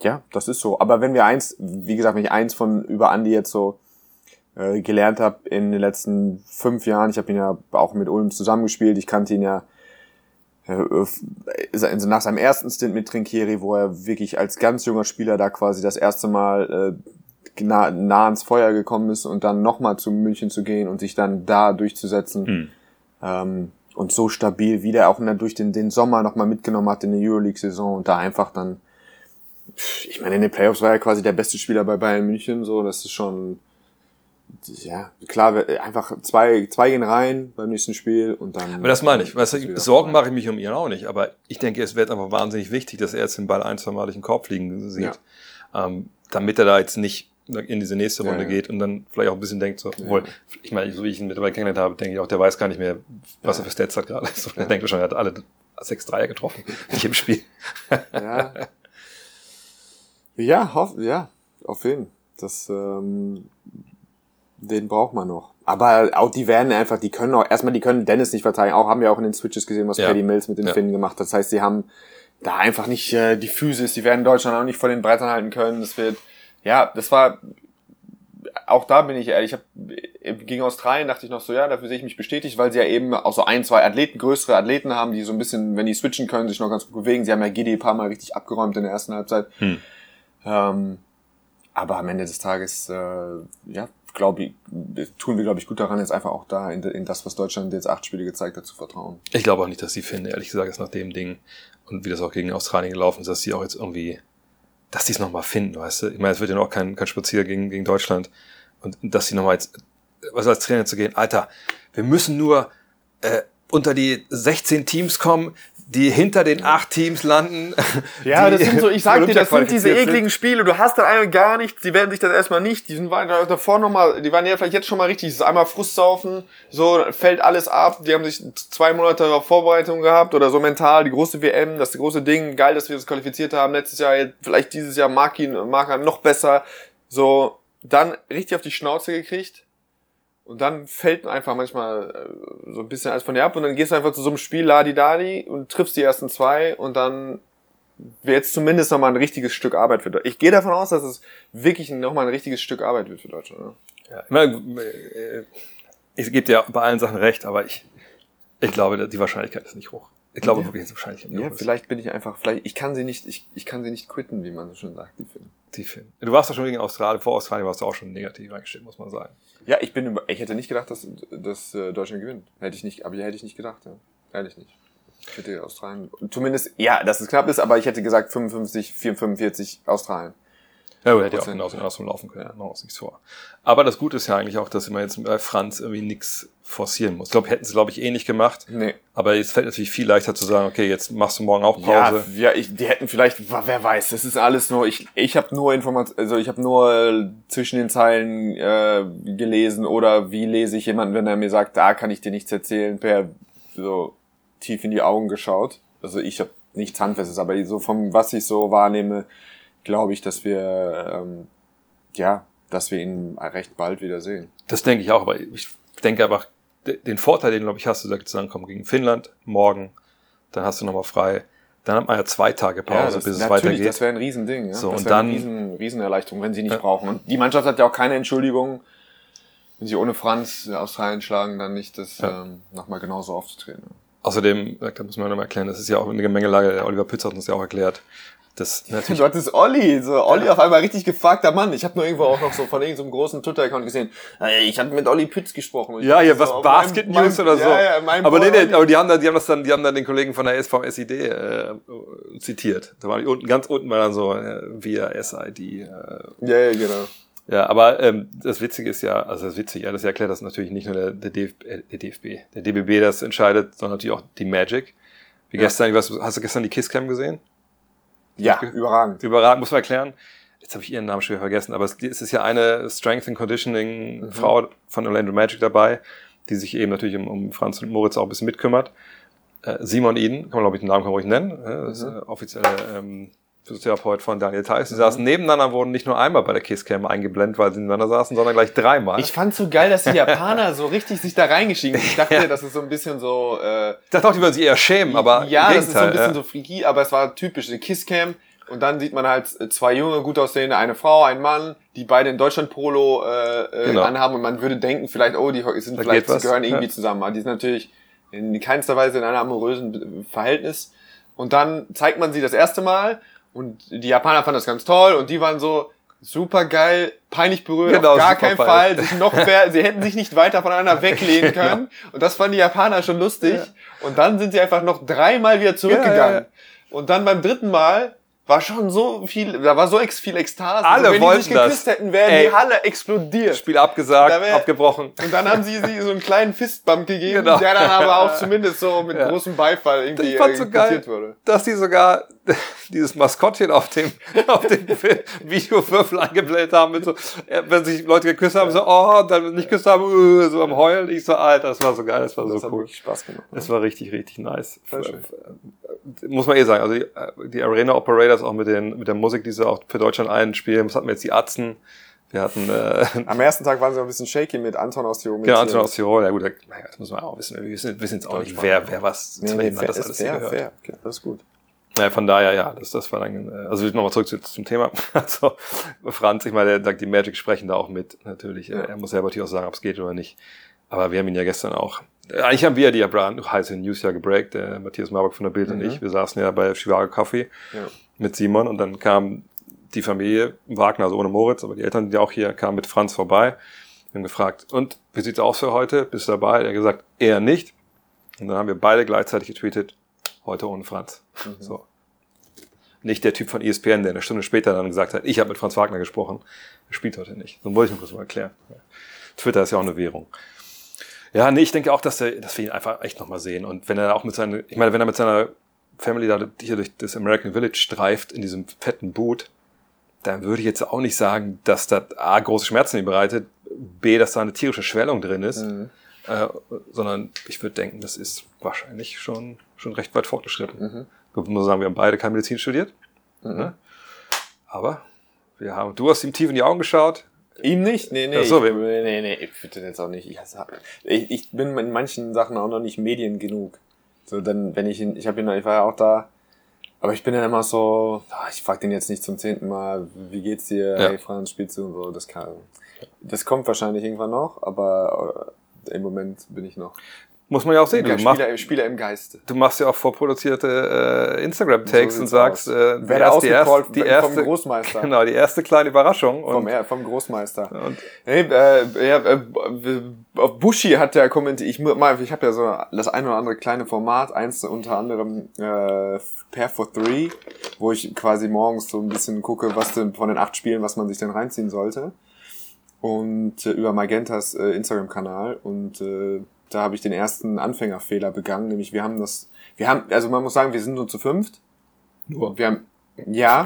ja, das ist so. Aber wenn wir eins, wie gesagt, wenn ich eins von über Andi jetzt so äh, gelernt habe in den letzten fünf Jahren, ich habe ihn ja auch mit Ulm zusammengespielt, ich kannte ihn ja äh, äh, nach seinem ersten Stint mit Trinkieri, wo er wirklich als ganz junger Spieler da quasi das erste Mal äh, nah, nah ans Feuer gekommen ist und dann nochmal zu München zu gehen und sich dann da durchzusetzen. Hm. Ähm, und so stabil, wie der auch dann durch den, den Sommer nochmal mitgenommen hat in der Euroleague-Saison und da einfach dann, ich meine, in den Playoffs war er quasi der beste Spieler bei Bayern München, so, das ist schon, ja, klar, einfach zwei, zwei gehen rein beim nächsten Spiel und dann. Aber das meine ich. Weißt du, Sorgen mache ich mich um ihn auch nicht. Aber ich denke, es wird einfach wahnsinnig wichtig, dass er jetzt den Ball ein, zwei Mal durch den Korb fliegen sieht. Ähm, damit er da jetzt nicht in diese nächste Ja, Runde ja. geht und dann vielleicht auch ein bisschen denkt, so, obwohl, ich meine, so wie ich ihn mittlerweile kennengelernt habe, denke ich auch, der weiß gar nicht mehr, was er für Stats hat gerade. So, Er denkt schon, er hat alle sechs Dreier getroffen. Nicht im Spiel. Ja. Ja, hoff, ja, auf jeden Fall. Das, ähm, den braucht man noch. Aber auch die werden einfach, die können auch, erstmal, die können Dennis nicht verteidigen. Auch haben wir auch in den Switches gesehen, was Ja. Paddy Mills mit den Ja. Finnen gemacht hat. Das heißt, sie haben da einfach nicht äh, die Physis, die werden Deutschland auch nicht vor den Brettern halten können. Das wird, ja, das war, auch da bin ich ehrlich, ich hab, gegen Australien dachte ich noch so, ja, dafür sehe ich mich bestätigt, weil sie ja eben auch so ein, zwei Athleten, größere Athleten haben, die so ein bisschen, wenn die switchen können, sich noch ganz gut bewegen. Sie haben ja Gidi ein paar Mal richtig abgeräumt in der ersten Halbzeit. Hm. Ähm, aber am Ende des Tages, äh, ja, glaube ich, tun wir, glaube ich, gut daran, jetzt einfach auch da in, in das, was Deutschland jetzt acht Spiele gezeigt hat, zu vertrauen. Ich glaube auch nicht, dass die Finnen, ehrlich gesagt, ist nach dem Ding und wie das auch gegen Australien gelaufen ist, dass die auch jetzt irgendwie, dass die es nochmal finden, weißt du? Ich meine, es wird ja noch kein, kein Spaziergang gegen, gegen Deutschland. Und dass die nochmal jetzt, was als Trainer zu gehen, Alter, wir müssen nur äh, unter die 16 Teams kommen, die hinter den acht Teams landen. Ja, das sind so, ich sag dir, das sind diese ekligen Spiele. Du hast dann einmal gar nichts, die werden sich das erstmal nicht, die sind waren davor nochmal, die waren ja vielleicht jetzt schon mal richtig, das ist einmal Frustsaufen, so fällt alles ab, die haben sich zwei Monate auf Vorbereitung gehabt oder so mental, die große WM, das große Ding, geil, dass wir das qualifiziert haben, letztes Jahr, vielleicht dieses Jahr mag ihn, mag er noch besser, so, dann richtig auf die Schnauze gekriegt. Und dann fällt einfach manchmal äh, so ein bisschen alles von dir ab und dann gehst du einfach zu so einem Spiel Ladi-Dadi und triffst die ersten zwei und dann wäre jetzt zumindest nochmal ein richtiges Stück Arbeit für Deutschland. Ich gehe davon aus, dass es wirklich nochmal ein richtiges Stück Arbeit wird für Deutschland. Ne? Ja, ich, meine, ich gebe dir bei allen Sachen recht, aber ich, ich glaube, die Wahrscheinlichkeit ist nicht hoch. Ich glaube Ja. wirklich, Wahrscheinlichkeit nicht Ja, ist. vielleicht bin ich einfach, vielleicht, ich kann sie nicht, ich, ich kann sie nicht quitten, wie man so schön sagt, die Filme. Die Finnen. Du warst doch schon gegen Australien, vor Australien warst du auch schon negativ eingestellt, muss man sagen. Ja, ich bin, ich hätte nicht gedacht, dass, dass äh, Deutschland gewinnt. Hätte ich nicht, aber hätte ich nicht gedacht, ja. Ehrlich nicht. Ich hätte Australien, zumindest, ja, dass es knapp ist, aber ich hätte gesagt 55, 45 Australien. Ja, aber hätte ja auch genauso, genauso laufen können, machen wir uns nichts vor. Aber das Gute ist ja eigentlich auch, dass man jetzt bei Franz irgendwie nichts forcieren muss. Ich glaube, hätten sie, glaube ich, eh nicht gemacht. Nee. Aber jetzt fällt natürlich viel leichter zu sagen, okay, jetzt machst du morgen auch Ja, Pause. ja ich, die hätten vielleicht, wer weiß, das ist alles nur, ich, ich habe nur Informationen, also ich habe nur äh, zwischen den Zeilen äh, gelesen oder wie lese ich jemanden, wenn er mir sagt, da kann ich dir nichts erzählen, per so tief in die Augen geschaut. Also ich habe nichts Handfestes, aber so vom, was ich so wahrnehme, glaube ich, dass wir, ähm, ja, dass wir ihn recht bald wieder sehen. Das denke ich auch, aber ich denke einfach, de- den Vorteil, den, glaube ich, hast du, sagst, dann komm gegen Finnland, morgen, dann hast du nochmal frei. Dann hat man ja zwei Tage Pause, das, bis es natürlich, weitergeht. das wäre ein Riesending. Ja? So, das und wäre dann- eine Riesen, Riesenerleichterung, wenn sie nicht Ja. brauchen. Und die Mannschaft hat ja auch keine Entschuldigung, wenn sie ohne Franz Australien schlagen, dann nicht das Ja. ähm, nochmal genauso aufzutreten. Außerdem, da muss man nochmal erklären, das ist ja auch eine Gemengelage, der Oliver Pütz hat uns ja auch erklärt, dass natürlich Du hattest Olli, so Olli auf einmal richtig gefragter Mann. Ich habe nur irgendwo auch noch so von irgendeinem großen Twitter-Account gesehen. "Ey, Ich hatte mit Olli Pütz gesprochen. Ich Ja, so, was auf Basket meinem- News meinem- oder so. Ja, ja, mein aber nee, Boy nee, aber die haben dann, die haben das dann, die haben dann den Kollegen von der SVSID äh, zitiert. Da war die unten, ganz unten war dann so äh, via SID. Äh, Ja, ja, genau. ja, aber ähm, das Witzige ist ja, also das Witzige, ja, das erklärt das natürlich nicht nur der, der, DFB, äh, der DFB, der DBB das entscheidet, sondern natürlich auch die Magic. Wie Ja. gestern, was, hast du gestern die Kisscam gesehen? Ja, überragend. Überragend, muss man erklären. Jetzt habe ich ihren Namen schon wieder vergessen, aber es, ist ja eine Strength and Conditioning Frau von Orlando Magic dabei, die sich eben natürlich um, um Franz und Moritz auch ein bisschen mitkümmert. Äh, Simon Eden, kann man glaube ich den Namen kann man ruhig nennen, äh, das ist Mhm. äh, offizielle ähm, Physiotherapeut von Daniel Theiss. Mhm. Die saßen nebeneinander, wurden nicht nur einmal bei der Kisscam eingeblendet, weil sie nebeneinander saßen, sondern gleich dreimal. Ich fand's so geil, dass die Japaner so richtig sich da reingeschieben haben. Ich dachte, das ist so ein bisschen so, äh, Ich dachte auch, die würden sich eher schämen, aber ja, das ist so ein bisschen ja. so freaky, aber es war typisch, eine Kisscam. Und dann sieht man halt zwei junge, gut aussehende, eine Frau, ein Mann, die beide in Deutschland Polo äh, äh, Genau. anhaben und man würde denken, vielleicht, oh, die sind Da vielleicht, was, gehören irgendwie ja. zusammen. Aber die sind natürlich in keinster Weise in einem amorösen Verhältnis. Und dann zeigt man sie das erste Mal und die Japaner fanden das ganz toll und die waren so super geil, peinlich berührt, Genau, auf gar keinen. Fall, sich noch mehr, sie hätten sich nicht weiter voneinander weglehnen können. Und das fanden die Japaner schon lustig. Und dann sind sie einfach noch dreimal wieder zurückgegangen. Ja, ja, ja. Und dann beim dritten Mal war schon so viel, da war so ex viel Ekstase. Alle so, wenn wollten die sich geküsst das. hätten, wäre Ey. die Halle explodiert. Spiel abgesagt, wär- abgebrochen. Und dann haben sie, sie so einen kleinen Fistbump gegeben, Genau. der dann aber auch zumindest so mit Ja. großem Beifall irgendwie Ich fand's so äh, geil, quittiert wurde. dass die sogar dieses Maskottchen auf dem, auf dem Videowürfel eingeblendet haben, mit so, äh, wenn sich Leute geküsst haben, so, oh, dann nicht geküsst haben, uh, so am Heulen. Ich so, Alter, das war so geil, das war Das so hat cool. Spaß gemacht. Das war richtig, richtig nice. Sehr schön. Muss man eh sagen, also die, die Arena Operators auch mit, den, mit der Musik, die sie auch für Deutschland einspielen. Was hatten wir jetzt? Die Atzen. Wir hatten äh, Am ersten Tag waren sie ein bisschen shaky mit Anton aus Tirol. genau, Anton aus Tirol. Ja gut, naja, das muss man auch wissen. Wir wissen, wissen jetzt auch nicht, wer, wer was Nee, zu nee, wem hat fair, das ist alles fair, gehört. fair. Okay, das ist gut. Ja, von daher, ja, das, das war dann, äh, also nochmal zurück zu, zum Thema. Also, Franz, ich meine, der sagt, die Magic sprechen da auch mit, natürlich. Ja. Er muss selber natürlich auch sagen, ob es geht oder nicht. Aber wir haben ihn ja gestern auch, äh, eigentlich haben wir ja die ja heiße News ja gebreakt, der Matthias Marburg von der Bild und Mhm. ich. Wir saßen ja bei Chivago Coffee Ja. mit Simon und dann kam die Familie Wagner, also ohne Moritz, aber die Eltern, die auch hier kamen mit Franz vorbei. Wir haben gefragt, und wie sieht's aus für heute? Bist du dabei? Er hat gesagt, eher nicht. Und dann haben wir beide gleichzeitig getweetet, heute ohne Franz. So. Nicht der Typ von ESPN, der eine Stunde später dann gesagt hat, ich habe mit Franz Wagner gesprochen. Er spielt heute nicht. So wollte ich mir kurz mal erklären. Twitter ist ja auch eine Währung. Ja, nee, ich denke auch, dass, der, dass wir ihn einfach echt nochmal sehen. Und wenn er auch mit seiner, ich meine, wenn er mit seiner Family da hier durch das American Village streift, in diesem fetten Boot, dann würde ich jetzt auch nicht sagen, dass das A, große Schmerzen ihm bereitet, B, dass da eine tierische Schwellung drin ist, Mhm. äh, sondern ich würde denken, das ist wahrscheinlich schon, schon recht weit fortgeschritten. Ich muss sagen, wir haben beide kein Medizin studiert. Ne? Aber wir haben, du hast ihm tief in die Augen geschaut. Ihm nicht? Nee, nee. Ach so, ich, nee, nee, nee, ich würde jetzt auch nicht. Ich, ich, ich bin in manchen Sachen auch noch nicht Medien genug. So, dann, wenn ich ihn, ich habe ihn, ich war ja auch da, aber ich bin dann immer so, ah, ich frag den jetzt nicht zum zehnten Mal, wie geht's dir, Ja. hey Franz, spielst du und so, das kann, das kommt wahrscheinlich irgendwann noch, aber äh, im Moment bin ich noch Muss man ja auch sehen. Du machst, Spieler, Spieler im Geiste. du machst ja auch vorproduzierte äh, Instagram-Takes So und sagst, aus. äh, Werde erst die erste, die vom erste, Großmeister. Genau, die erste kleine Überraschung. Vom, Und, er- vom Großmeister. und Hey, äh, ja, äh, Bushi hat der kommentiert, ich, ich habe ja so das eine oder andere kleine Format, eins unter anderem äh, Pair for Three, wo ich quasi morgens so ein bisschen gucke, was denn von den acht Spielen, was man sich denn reinziehen sollte. Und äh, über Magentas äh, Instagram-Kanal und äh, da habe ich den ersten Anfängerfehler begangen, nämlich wir haben das, wir haben, also man muss sagen, wir sind nur zu fünft. nur. Wir haben, ja,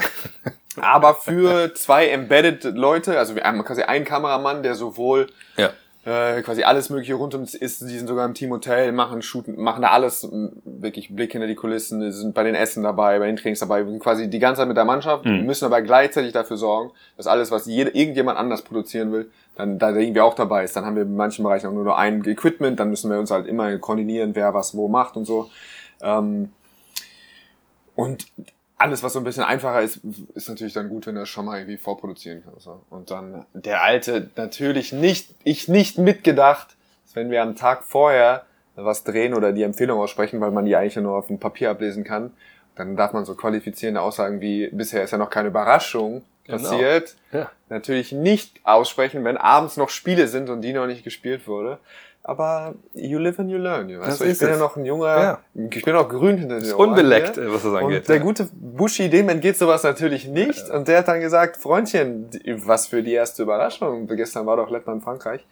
aber für zwei embedded Leute, also wir haben quasi einen Kameramann, der sowohl Ja. Äh, quasi alles mögliche rund ums ist, die sind sogar im Team Hotel, machen shooten, machen da alles, wirklich Blick hinter die Kulissen, sind bei den Essen dabei, bei den Trainings dabei, sind quasi die ganze Zeit mit der Mannschaft, Mhm. müssen aber gleichzeitig dafür sorgen, dass alles, was jede, irgendjemand anders produzieren will, dann da irgendwie auch dabei ist. Dann haben wir in manchen Bereichen auch nur noch ein Equipment, dann müssen wir uns halt immer koordinieren, wer was wo macht und so. Ähm, und alles, was so ein bisschen einfacher ist, ist natürlich dann gut, wenn du das schon mal irgendwie vorproduzieren kannst. Und dann der alte, natürlich nicht, ich nicht mitgedacht, dass wenn wir am Tag vorher was drehen oder die Empfehlung aussprechen, weil man die eigentlich nur auf dem Papier ablesen kann, dann darf man so qualifizierende Aussagen wie, bisher ist ja noch keine Überraschung Genau. passiert, Ja. natürlich nicht aussprechen, wenn abends noch Spiele sind und die noch nicht gespielt wurde. Aber you live and you learn. You. Weißt du, ich bin ja es. noch ein junger, Ja. ich bin auch grün hinter Ohren. Unbeleckt, äh, was das angeht. Und der ja. gute Bushi, dem entgeht sowas natürlich nicht. Und der hat dann gesagt, Freundchen, was für die erste Überraschung. Gestern war doch Lettland Frankreich.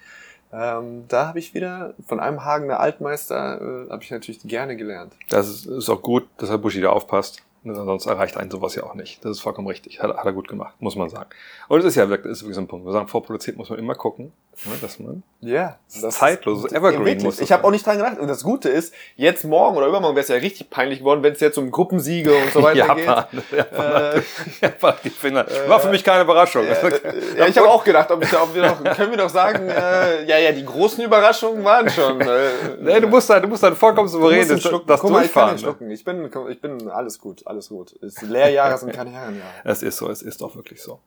Ähm, da habe ich wieder von einem Hagener Altmeister, äh, habe ich natürlich gerne gelernt. Das ist, ist auch gut, dass Herr Buschi da aufpasst. Sonst erreicht einen sowas ja auch nicht. Das ist vollkommen richtig. Hat, hat er gut gemacht, muss man sagen. Und es ist ja wirklich, ist wirklich so ein Punkt. Wir sagen, vorproduziert muss man immer gucken, ne, dass man Ja, zeitloses Evergreen wirklich. muss das Ich habe auch nicht dran gedacht. Und das Gute ist, jetzt morgen oder übermorgen wäre es ja richtig peinlich geworden, wenn es jetzt um Gruppensiege und so weiter geht. Japan, Japan, Japan die Finger. War für mich keine Überraschung. Ja, ich habe auch gedacht, ob, ich, ob wir noch, können wir doch sagen, äh, ja, ja, die großen Überraschungen waren schon. Äh, nee, du musst halt, du musst halt vollkommen souverän das, das Guck mal, ich kann durchfahren. ne? Ich bin, ich bin alles gut, alles gut. Es- Lehrjahre sind keine Herrenjahre. Es ist so, es ist auch wirklich so.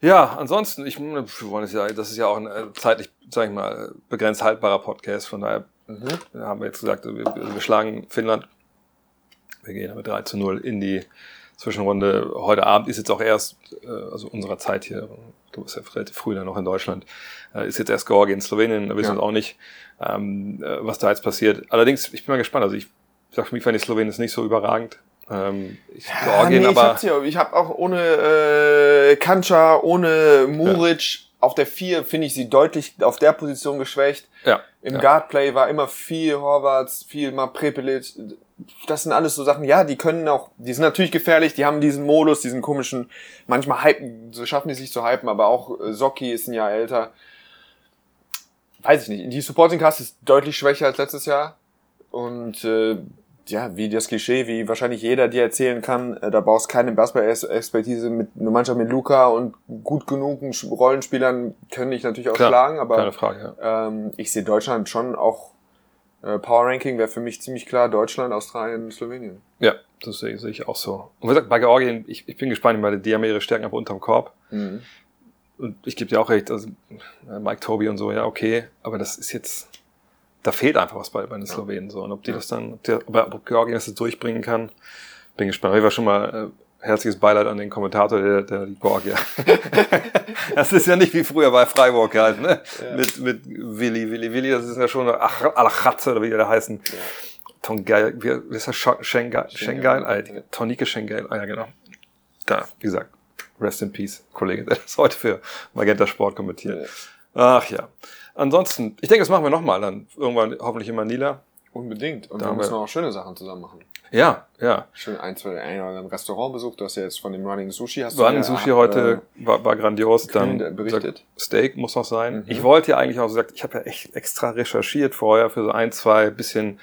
Ja, ansonsten, ich, wir wollen es ja, das ist ja auch ein äh, zeitlich, sag ich mal, begrenzt haltbarer Podcast, von daher haben wir jetzt gesagt, wir, wir schlagen Finnland. Wir gehen damit 3 zu 0 in die Zwischenrunde. Heute Abend ist jetzt auch erst, äh, also unserer Zeit hier, du bist ja relativ früh dann noch in Deutschland, äh, ist jetzt erst Georgien, Slowenien, da wissen Ja. wir auch nicht, ähm, äh, was da jetzt passiert. Allerdings, ich bin mal gespannt, also ich sag für mich, fand die Slowenien ist nicht so überragend. Ähm, ich, Georgien, nee, aber. Ich habe auch ohne äh, Kancha, ohne Muric auf der 4 finde ich sie deutlich auf der Position geschwächt. ja, Im ja. Guardplay war immer viel Horvaths, viel mal Prepelic. Das sind alles so Sachen, ja, die können auch, die sind natürlich gefährlich, die haben diesen Modus, diesen komischen, manchmal hypen, so schaffen die sich zu hypen, aber auch äh, Socki ist ein Jahr älter. Weiß ich nicht. Die Supporting Cast ist deutlich schwächer als letztes Jahr. Und äh, ja, wie das Klischee, wie wahrscheinlich jeder dir erzählen kann, äh, da brauchst keine Basketball-Expertise mit einer Mannschaft mit Luca und gut genugen Sch- Rollenspielern können dich natürlich auch Klar, schlagen, aber keine Frage, ja. ähm, ich sehe Deutschland schon auch äh, Power Ranking wäre für mich ziemlich klar Deutschland, Australien, Slowenien. Ja, das sehe, sehe ich auch so. Und wie gesagt, bei Georgien, ich, ich bin gespannt, weil die haben ihre Stärken aber unterm Korb. Und ich gebe dir auch recht, also äh, Mike Toby und so, ja, okay, aber das ist jetzt, da fehlt einfach was bei, bei den Slowenen so. Und ob die das dann, ob, der, ob, ob Georgien das jetzt durchbringen kann, bin gespannt. Ich war schon mal äh, herzliches Beileid an den Kommentator, der, der die Georgier. das ist ja nicht wie früher bei Freiburg halt, ne? Mit, mit Willi, Willi, Willi, das ist ja schon ach, Alachatze oder wie die da heißen. Tongai, wie, wie ist das? Schengai, Schengai, ah, die- Tonike Schengai, ah ja, genau. Da, wie gesagt, rest in peace, Kollege, der das heute für Magenta Sport kommentiert. Ach ja. Ansonsten, ich denke, das machen wir nochmal dann. Irgendwann hoffentlich in Manila. Unbedingt. Und Da wir müssen wir- auch schöne Sachen zusammen machen. Ja, ja. Schön ein, zwei, ein oder anderen Restaurant besucht. Du hast ja jetzt von dem Running Sushi hast Running du ja, Sushi heute war, war grandios. Dann berichtet. Steak muss noch sein. Ich wollte ja eigentlich auch gesagt, ich habe ja echt extra recherchiert vorher für so ein, zwei bisschen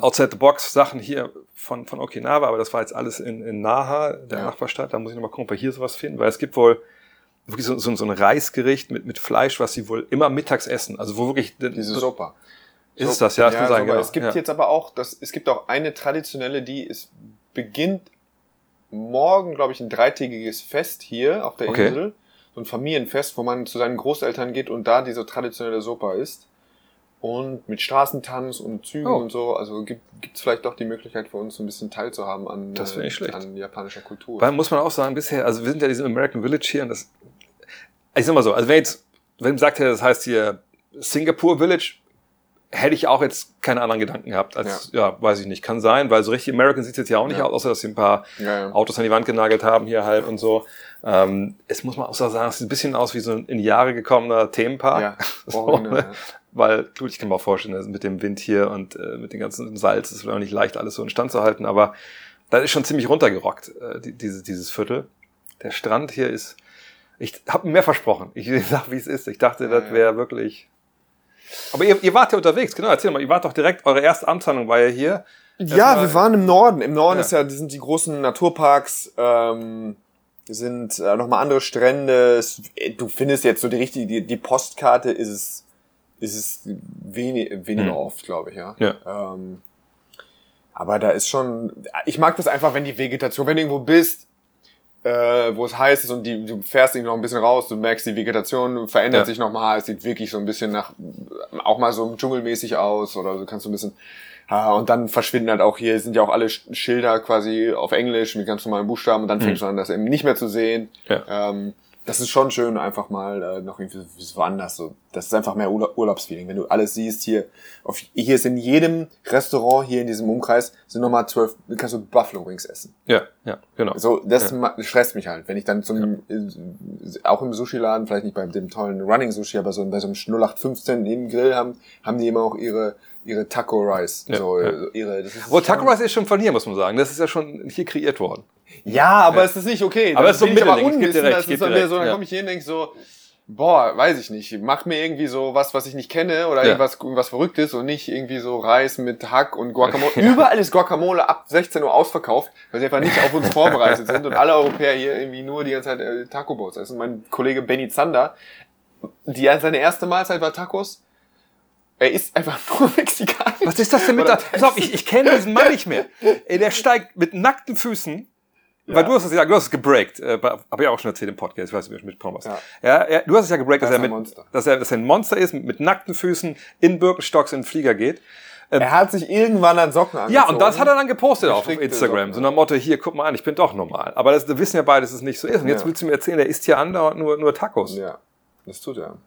outside the box Sachen hier von, von Okinawa, aber das war jetzt alles in, in Naha, der Ja. Nachbarstadt. Da muss ich nochmal gucken, ob wir hier sowas finden, weil es gibt wohl wirklich so, so, so ein Reisgericht mit, mit Fleisch, was sie wohl immer mittags essen. Also wo wirklich Diese Sopa. ist es das, ja, kann sein, Sopa. genau. Es gibt ja. jetzt aber auch, das, es gibt auch eine traditionelle, die ist, beginnt morgen, glaube ich, ein dreitägiges Fest hier auf der Okay. Insel. So ein Familienfest, wo man zu seinen Großeltern geht und da diese traditionelle Sopa isst. Und mit Straßentanz und Zügen Oh. und so. Also gibt es vielleicht doch die Möglichkeit für uns so ein bisschen teilzuhaben an, Das äh, schlecht. an japanischer Kultur. Weil muss man auch sagen, bisher, also wir sind ja diesem American Village hier und das, ich sag mal so, also wenn jetzt, wenn man sagt, das heißt hier Singapore Village, hätte ich auch jetzt keine anderen Gedanken gehabt, als, ja, weiß ich nicht, kann sein, weil so richtig American sieht es jetzt ja auch nicht Ja. aus, außer dass sie ein paar Ja, ja. Autos an die Wand genagelt haben hier halt und so. Ähm, es muss man auch so sagen, es sieht ein bisschen aus wie so ein in die Jahre gekommener Themenpark. Ja, so, ne? Weil, gut, ich kann mir auch vorstellen, dass mit dem Wind hier und äh, mit dem ganzen Salz ist es auch nicht leicht, alles so in Stand zu halten, aber da ist schon ziemlich runtergerockt, äh, die, diese, dieses Viertel. Der Strand hier ist, ich habe mir mehr versprochen. Ich sag, wie es ist. Ich dachte, das wäre wirklich. Aber ihr, ihr wart ja unterwegs, genau, erzähl mal, ihr wart doch direkt, eure erste Amtshandlung war ja hier. Ja, wir waren im Norden. Im Norden Ja. ist ja, sind die großen Naturparks, ähm, sind äh, nochmal andere Strände. Du findest jetzt so die richtige, die, die Postkarte ist es, ist es wenig, weniger Hm. oft, glaube ich, ja. Ja. Ähm, aber da ist schon, ich mag das einfach, wenn die Vegetation, wenn du irgendwo bist, äh, wo es heiß ist und die, du fährst irgendwie noch ein bisschen raus, du merkst, die Vegetation verändert Ja. sich nochmal, es sieht wirklich so ein bisschen nach, auch mal so dschungelmäßig aus oder du kannst so ein bisschen, ah, und dann verschwinden halt auch hier, sind ja auch alle Sch- Schilder quasi auf Englisch mit ganz normalen Buchstaben und dann fängst du an, das eben nicht mehr zu sehen. Ja. Ähm, das ist schon schön, einfach mal äh, noch irgendwie so woanders. So. Das ist einfach mehr Urla Urlaubsfeeling. Wenn du alles siehst, hier, auf, hier ist in jedem Restaurant hier in diesem Umkreis sind nochmal zwölf, kannst du Buffalo Wings essen. Ja, ja, genau. So, das Ja. stresst mich halt. Wenn ich dann zum, äh, auch im Sushi-Laden, vielleicht nicht bei dem tollen Running Sushi, aber so bei so einem 0815 im Grill haben, haben die immer auch ihre ihre Taco Rice. Ja, so, ja. ihre, das ist Aber Taco Rice ist schon von hier, muss man sagen. Das ist ja schon hier kreiert worden. Ja, aber es ist nicht okay. Aber es ist so ich geb dir recht, das ist dann dir wieder recht, so, dann ja. komme ich hier und denke so, boah, weiß ich nicht, mach mir irgendwie so was, was ich nicht kenne oder Ja. irgendwas, irgendwas Verrücktes und nicht irgendwie so Reis mit Hack und Guacamole. Überall ist Guacamole ab 16 Uhr ausverkauft, weil sie einfach nicht auf uns vorbereitet sind und alle Europäer hier irgendwie nur die ganze Zeit äh, Taco Boats essen. Mein Kollege Benny Zander, die, seine erste Mahlzeit war Tacos. Er isst einfach nur Mexikanisch. Was ist das denn mit Oder da? Pass auf, ich, ich kenne diesen Mann nicht mehr. Ey, der steigt mit nackten Füßen. Weil du hast es ja, du hast es gebreakt, äh, habe ich auch schon erzählt im Podcast, ich weiß nicht, mitbekommen hast. Ja. Ja. er, du hast es ja gebreakt, dass Er mit, Monster. dass er, dass er ein Monster ist, mit, mit nackten Füßen in Birkenstocks in den Flieger geht. Er hat sich irgendwann an Socken angezogen. Ja, und das hat er dann gepostet auf Instagram. Socken, So nach Motto, hier, guck mal an, ich bin doch normal. Aber das, wir wissen ja beide, dass es nicht so ist. Und jetzt Ja. willst du mir erzählen, der isst hier andauernd nur, nur Tacos. Ja, das tut er.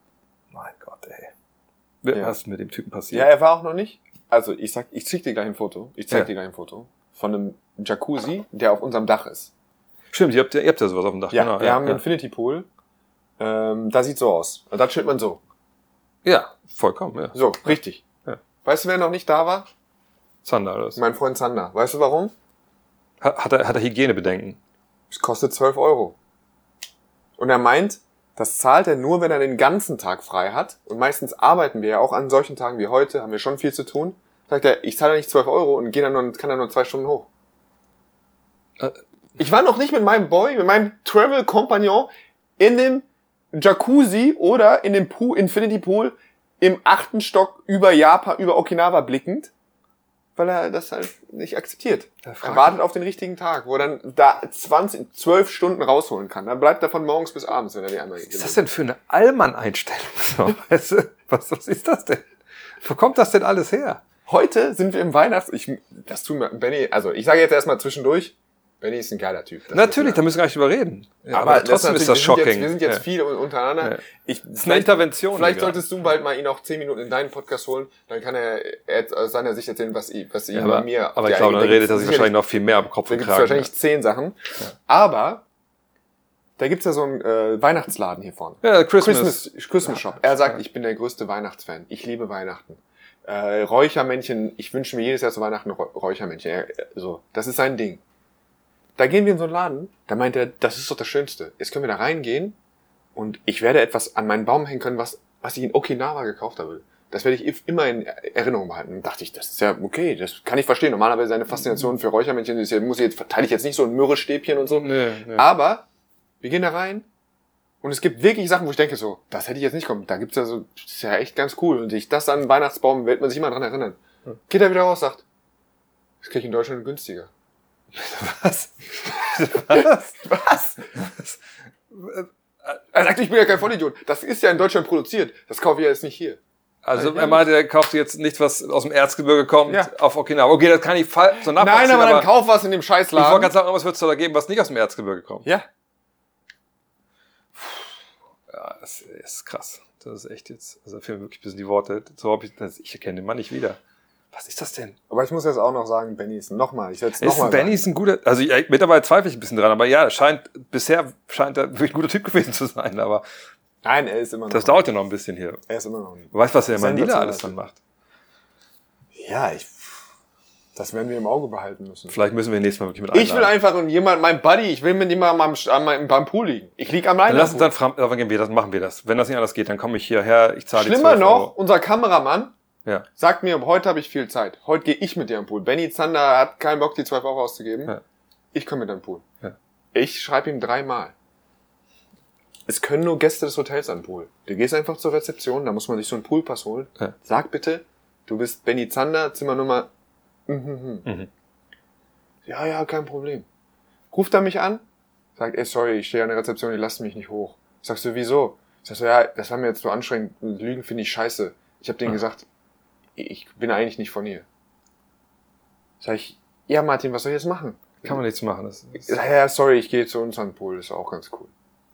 Mein Gott, ey. Ja. Was ist mit dem Typen Ja, passiert? er war auch noch nicht. Also ich sag, ich zieh dir gleich ein Foto. Ich zeig Ja. dir gleich ein Foto von einem Jacuzzi, der auf unserem Dach ist. Stimmt, ihr habt, ja- ihr habt ja sowas auf dem Dach. Ja, genau, wir ja, haben einen ja. Infinity Pool. Ähm, da sieht so aus. Und da chillt man so. ja, vollkommen, ja. So, richtig. Ja. Weißt du, wer noch nicht da war? Zander, das. Mein Freund Zander. Weißt du warum? Hat, hat, er, hat er Hygienebedenken? Es kostet 12 Euro. Und er meint, das zahlt er nur, wenn er den ganzen Tag frei hat. Und meistens arbeiten wir ja auch an solchen Tagen wie heute, haben wir schon viel zu tun. Sagt er, ich zahle nicht 12 Euro und gehe dann nur, kann dann nur zwei Stunden hoch. Äh. Ich war noch nicht mit meinem Boy, mit meinem Travel-Kompagnon in dem Jacuzzi oder in dem Pool, Infinity Pool im achten Stock über Japan, über Okinawa blickend, weil er das halt nicht akzeptiert. Er wartet auf den richtigen Tag, wo er dann da 20, 12 Stunden rausholen kann. Dann bleibt er von morgens bis abends, wenn er die einmal Was ist das denn für eine Allmann-Einstellung? So, weißt du, was, was ist das denn? Wo kommt das denn alles her? Heute sind wir im Weihnachts... Ich, das tut mir... Benny, also ich sage jetzt erstmal zwischendurch, Benny ist ein geiler Typ. Das Natürlich, da müssen wir gar nicht drüber reden. wir. aber, trotzdem natürlich- ist das shocking. Jetzt, wir sind jetzt ja. viele untereinander. Ja. Ich, Das ist eine Intervention. Vielleicht egal. solltest du bald mal ihn auch 10 Minuten in deinen Podcast holen, dann kann er, er aus seiner Sicht erzählen, was, ihm- was ihm ja, bei aber, mir... aber ich glaube, dann redet er sich wahrscheinlich noch viel mehr am Kopf Da und gibt es Kragen. wahrscheinlich zehn Sachen. Aber da gibt's ja so einen äh, Weihnachtsladen hier vorne. Ja, Christmas. Christmas, Christmas Shop. Er sagt, ich bin der größte Weihnachtsfan. Ich liebe Weihnachten. Äh, Räuchermännchen, ich wünsche mir jedes Jahr zu Weihnachten Räu- Räuchermännchen. Er, äh, so, das ist sein Ding. Da gehen wir in so einen Laden, da meint er, das ist doch das Schönste. Jetzt können wir da reingehen und ich werde etwas an meinen Baum hängen können, was, was ich in Okinawa gekauft habe. Das werde ich immer in Erinnerung behalten. Und dachte ich, das ist ja okay, das kann ich verstehen. Normalerweise seine Faszination für Räuchermännchen ist ja, muss ich jetzt, verteile ich jetzt nicht so ein Mürrestäbchen und so. Nee, nee. Aber wir gehen da rein und es gibt wirklich Sachen, wo ich denke so, das hätte ich jetzt nicht kommen. Da gibt's ja so, das ist ja echt ganz cool. Und sich das an den Weihnachtsbaum wird man sich immer dran erinnern. Geht er wieder raus, sagt, das kriege ich in Deutschland günstiger. Was? Was? Er sagt, ich bin ja kein Vollidiot. Das ist ja in Deutschland produziert. Das kaufe ich ja jetzt nicht hier. Also Ja, er meinte, er kauft jetzt nicht, was aus dem Erzgebirge kommt, Ja. auf Okinawa. Okay, das kann ich so nachvollziehen. Nein, aber dann kauf was in dem ich wollte Scheißladen. gerade sagen, was würdest du da geben, was nicht aus dem Erzgebirge kommt? Ja. Ja, das ist krass. Das ist echt jetzt, also fehlen wirklich ein bisschen die Worte. So hab ich, ich erkenne den Mann nicht wieder. Was ist das denn? Aber ich muss jetzt auch noch sagen, Benny ist nochmal. Ich setze nochmal. Benny ist ein guter, also ja, mittlerweile zweifle ich ein bisschen dran, aber ja, scheint, bisher scheint er wirklich ein guter Typ gewesen zu sein, aber Nein, er ist immer noch. das dauert ja noch ein bisschen hier. Er ist immer noch. nicht. Du weißt, was der in Manila alles dann macht. Ja, ich. Das werden wir im Auge behalten müssen. Vielleicht müssen wir nächstes Mal wirklich mit Ich will einladen. einfach und jemand, mein Buddy, ich will mit jemandem am, am, am, beim Pool liegen. Ich lieg am Dann Leine. lass uns dann fragen, aber gehen wir das, machen wir das. Wenn das nicht anders geht, dann komme ich hierher, ich zahle die Schlimmer 12 noch, Euro. unser Kameramann Ja. sagt mir, heute habe ich viel Zeit. Heute gehe ich mit dir am Pool. Benny Zander hat keinen Bock, die 12 Euro auszugeben. Ja. Ich komme mit am Pool. Ja. Ich schreibe ihm dreimal. Es können nur Gäste des Hotels an den Pool. Du gehst einfach zur Rezeption, da muss man sich so einen Poolpass holen. Ja. Sag bitte, du bist Benny Zander, Zimmernummer. Mhm. Mhm. Ja, ja, kein Problem. Ruft er mich an, sagt, ey, sorry, ich stehe an der Rezeption, die lassen mich nicht hoch. Sagst du, wieso? Sagst du, ja, das war mir jetzt so anstrengend. Lügen finde ich scheiße. Ich habe denen gesagt, ich bin eigentlich nicht von hier. Sag ich, ja, Martin, was soll ich jetzt machen? Kann man nichts machen. Das ist, Ja, ja, sorry, ich gehe zu uns an den Pool, ist auch ganz cool.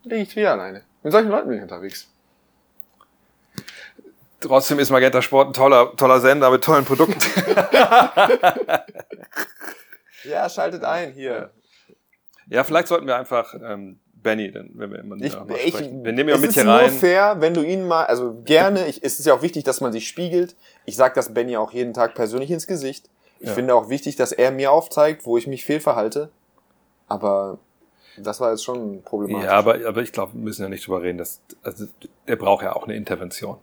Dann lieg ich wieder alleine. Mit solchen Leuten bin ich unterwegs. Trotzdem ist Magenta Sport ein toller, toller Sender mit tollen Produkten. Ja, schaltet ein, hier. ja, vielleicht sollten wir einfach ähm, Benny, dann, wenn wir immer Ich, ich, sprechen. Wir nehmen ja es mit ist hier nur rein. fair, wenn du ihn mal, also gerne, ich, es ist ja auch wichtig, dass man sich spiegelt. Ich sage das Benny auch jeden Tag persönlich ins Gesicht. Ich Ja. finde auch wichtig, dass er mir aufzeigt, wo ich mich fehlverhalte. Aber das war jetzt schon problematisch. Ja, aber, aber ich glaube, wir müssen ja nicht drüber reden. Dass, also, der braucht ja auch eine Intervention.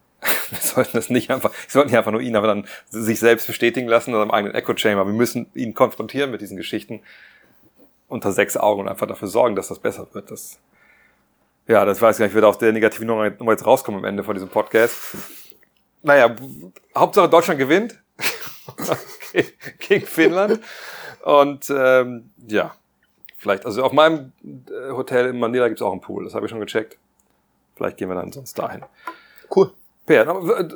Wir sollten das nicht einfach, wir sollten nicht einfach nur ihn aber dann sich selbst bestätigen lassen oder im eigenen Echo Chamber. Wir müssen ihn konfrontieren mit diesen Geschichten unter sechs Augen und einfach dafür sorgen, dass das besser wird. Das, ja, das weiß ich nicht, wird auch der negative Nummer Nummer jetzt rauskommen am Ende von diesem Podcast. Naja, Hauptsache Deutschland gewinnt gegen Finnland. Und ähm, ja, vielleicht, also auf meinem äh, Hotel in Manila gibt's auch einen Pool, das habe ich schon gecheckt. Vielleicht gehen wir dann sonst dahin. cool. Per,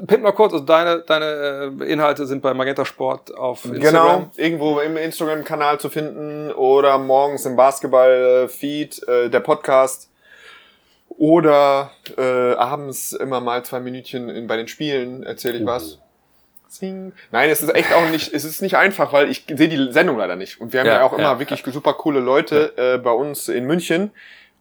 pimp noch kurz, also deine, deine äh, Inhalte sind bei Magenta Sport auf Genau, Instagram. irgendwo im Instagram-Kanal zu finden oder morgens im Basketball-Feed, äh, der Podcast. Oder äh, abends immer mal zwei Minütchen in, bei den Spielen erzähle ich was. Zing. Nein, es ist echt auch nicht, es ist nicht einfach, weil ich sehe die Sendung leider nicht. Und wir haben ja, Ja, auch immer ja, wirklich super coole Leute äh, bei uns in München.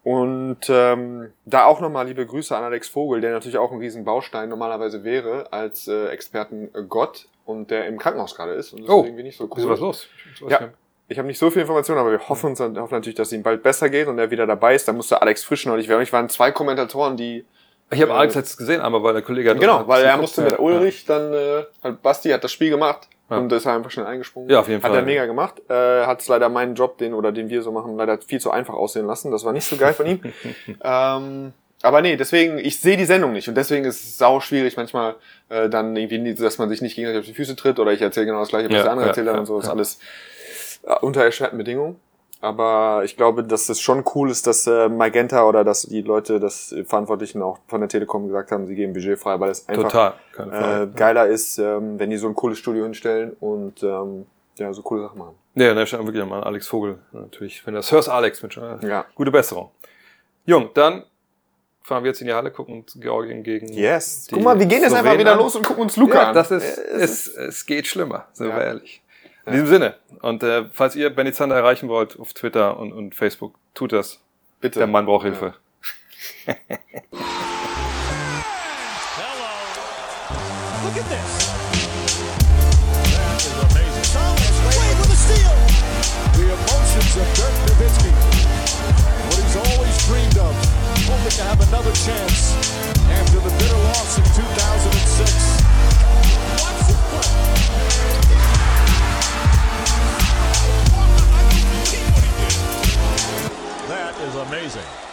Und ähm, da auch nochmal liebe Grüße an Alex Vogel, der natürlich auch ein riesen Baustein normalerweise wäre als äh, Experten Gott und der im Krankenhaus gerade ist. Und das Oh, ist irgendwie nicht so Ist cool. was los? Ich weiß Ja. Ich habe nicht so viel Informationen, aber wir hoffen, uns, hoffen natürlich, dass es ihm bald besser geht und er wieder dabei ist. Da musste Alex Frisch neulich werden. Ich waren zwei Kommentatoren, die Ich habe Äh, Alex jetzt gesehen, aber weil der Kollege hat genau, weil er musste mit ja. Ulrich dann äh, Basti hat das Spiel gemacht Ja. und ist einfach schnell eingesprungen. Ja, auf jeden hat Fall. er mega gemacht. Äh, hat es leider meinen Job, den oder den wir so machen, leider viel zu einfach aussehen lassen. Das war nicht so geil von ihm. ähm, aber nee, deswegen, ich sehe die Sendung nicht und deswegen ist es sau schwierig manchmal äh, dann irgendwie, dass man sich nicht gegenseitig auf die Füße tritt oder ich erzähle genau das gleiche, was Ja, der andere ja, erzählt hat und so. Ist alles äh, unter erschwerten Bedingungen. Aber ich glaube, dass es schon cool ist, dass äh, Magenta oder dass die Leute, das Verantwortlichen auch von der Telekom gesagt haben, sie geben Budget frei, weil es einfach keine äh, Frage. geiler ist, ähm, wenn die so ein cooles Studio hinstellen und ähm, ja, so coole Sachen machen. Ja, da stand wirklich mal Alex Vogel. Natürlich, wenn das hörst, Alex, mit äh, Ja. gute Besserung. Jung, dann fahren wir jetzt in die Halle, gucken uns Georgien gegen. Yes. Guck mal, wir gehen jetzt einfach wieder an. los und gucken uns Luca Ja, an. das ist, Äh, es, es geht schlimmer, sind Ja. wir ehrlich. In diesem Sinne. Und äh, falls ihr Benny Zander erreichen wollt auf Twitter und, und Facebook, tut das. Bitte. Der Mann braucht Hilfe. Hello. Look at this. That is amazing. Thomas Wade with a steal. The emotions of Dirk Nowitzki. What he's always dreamed of. Hoping to have another chance after the bitter loss in 2006. Watch this play. Is amazing.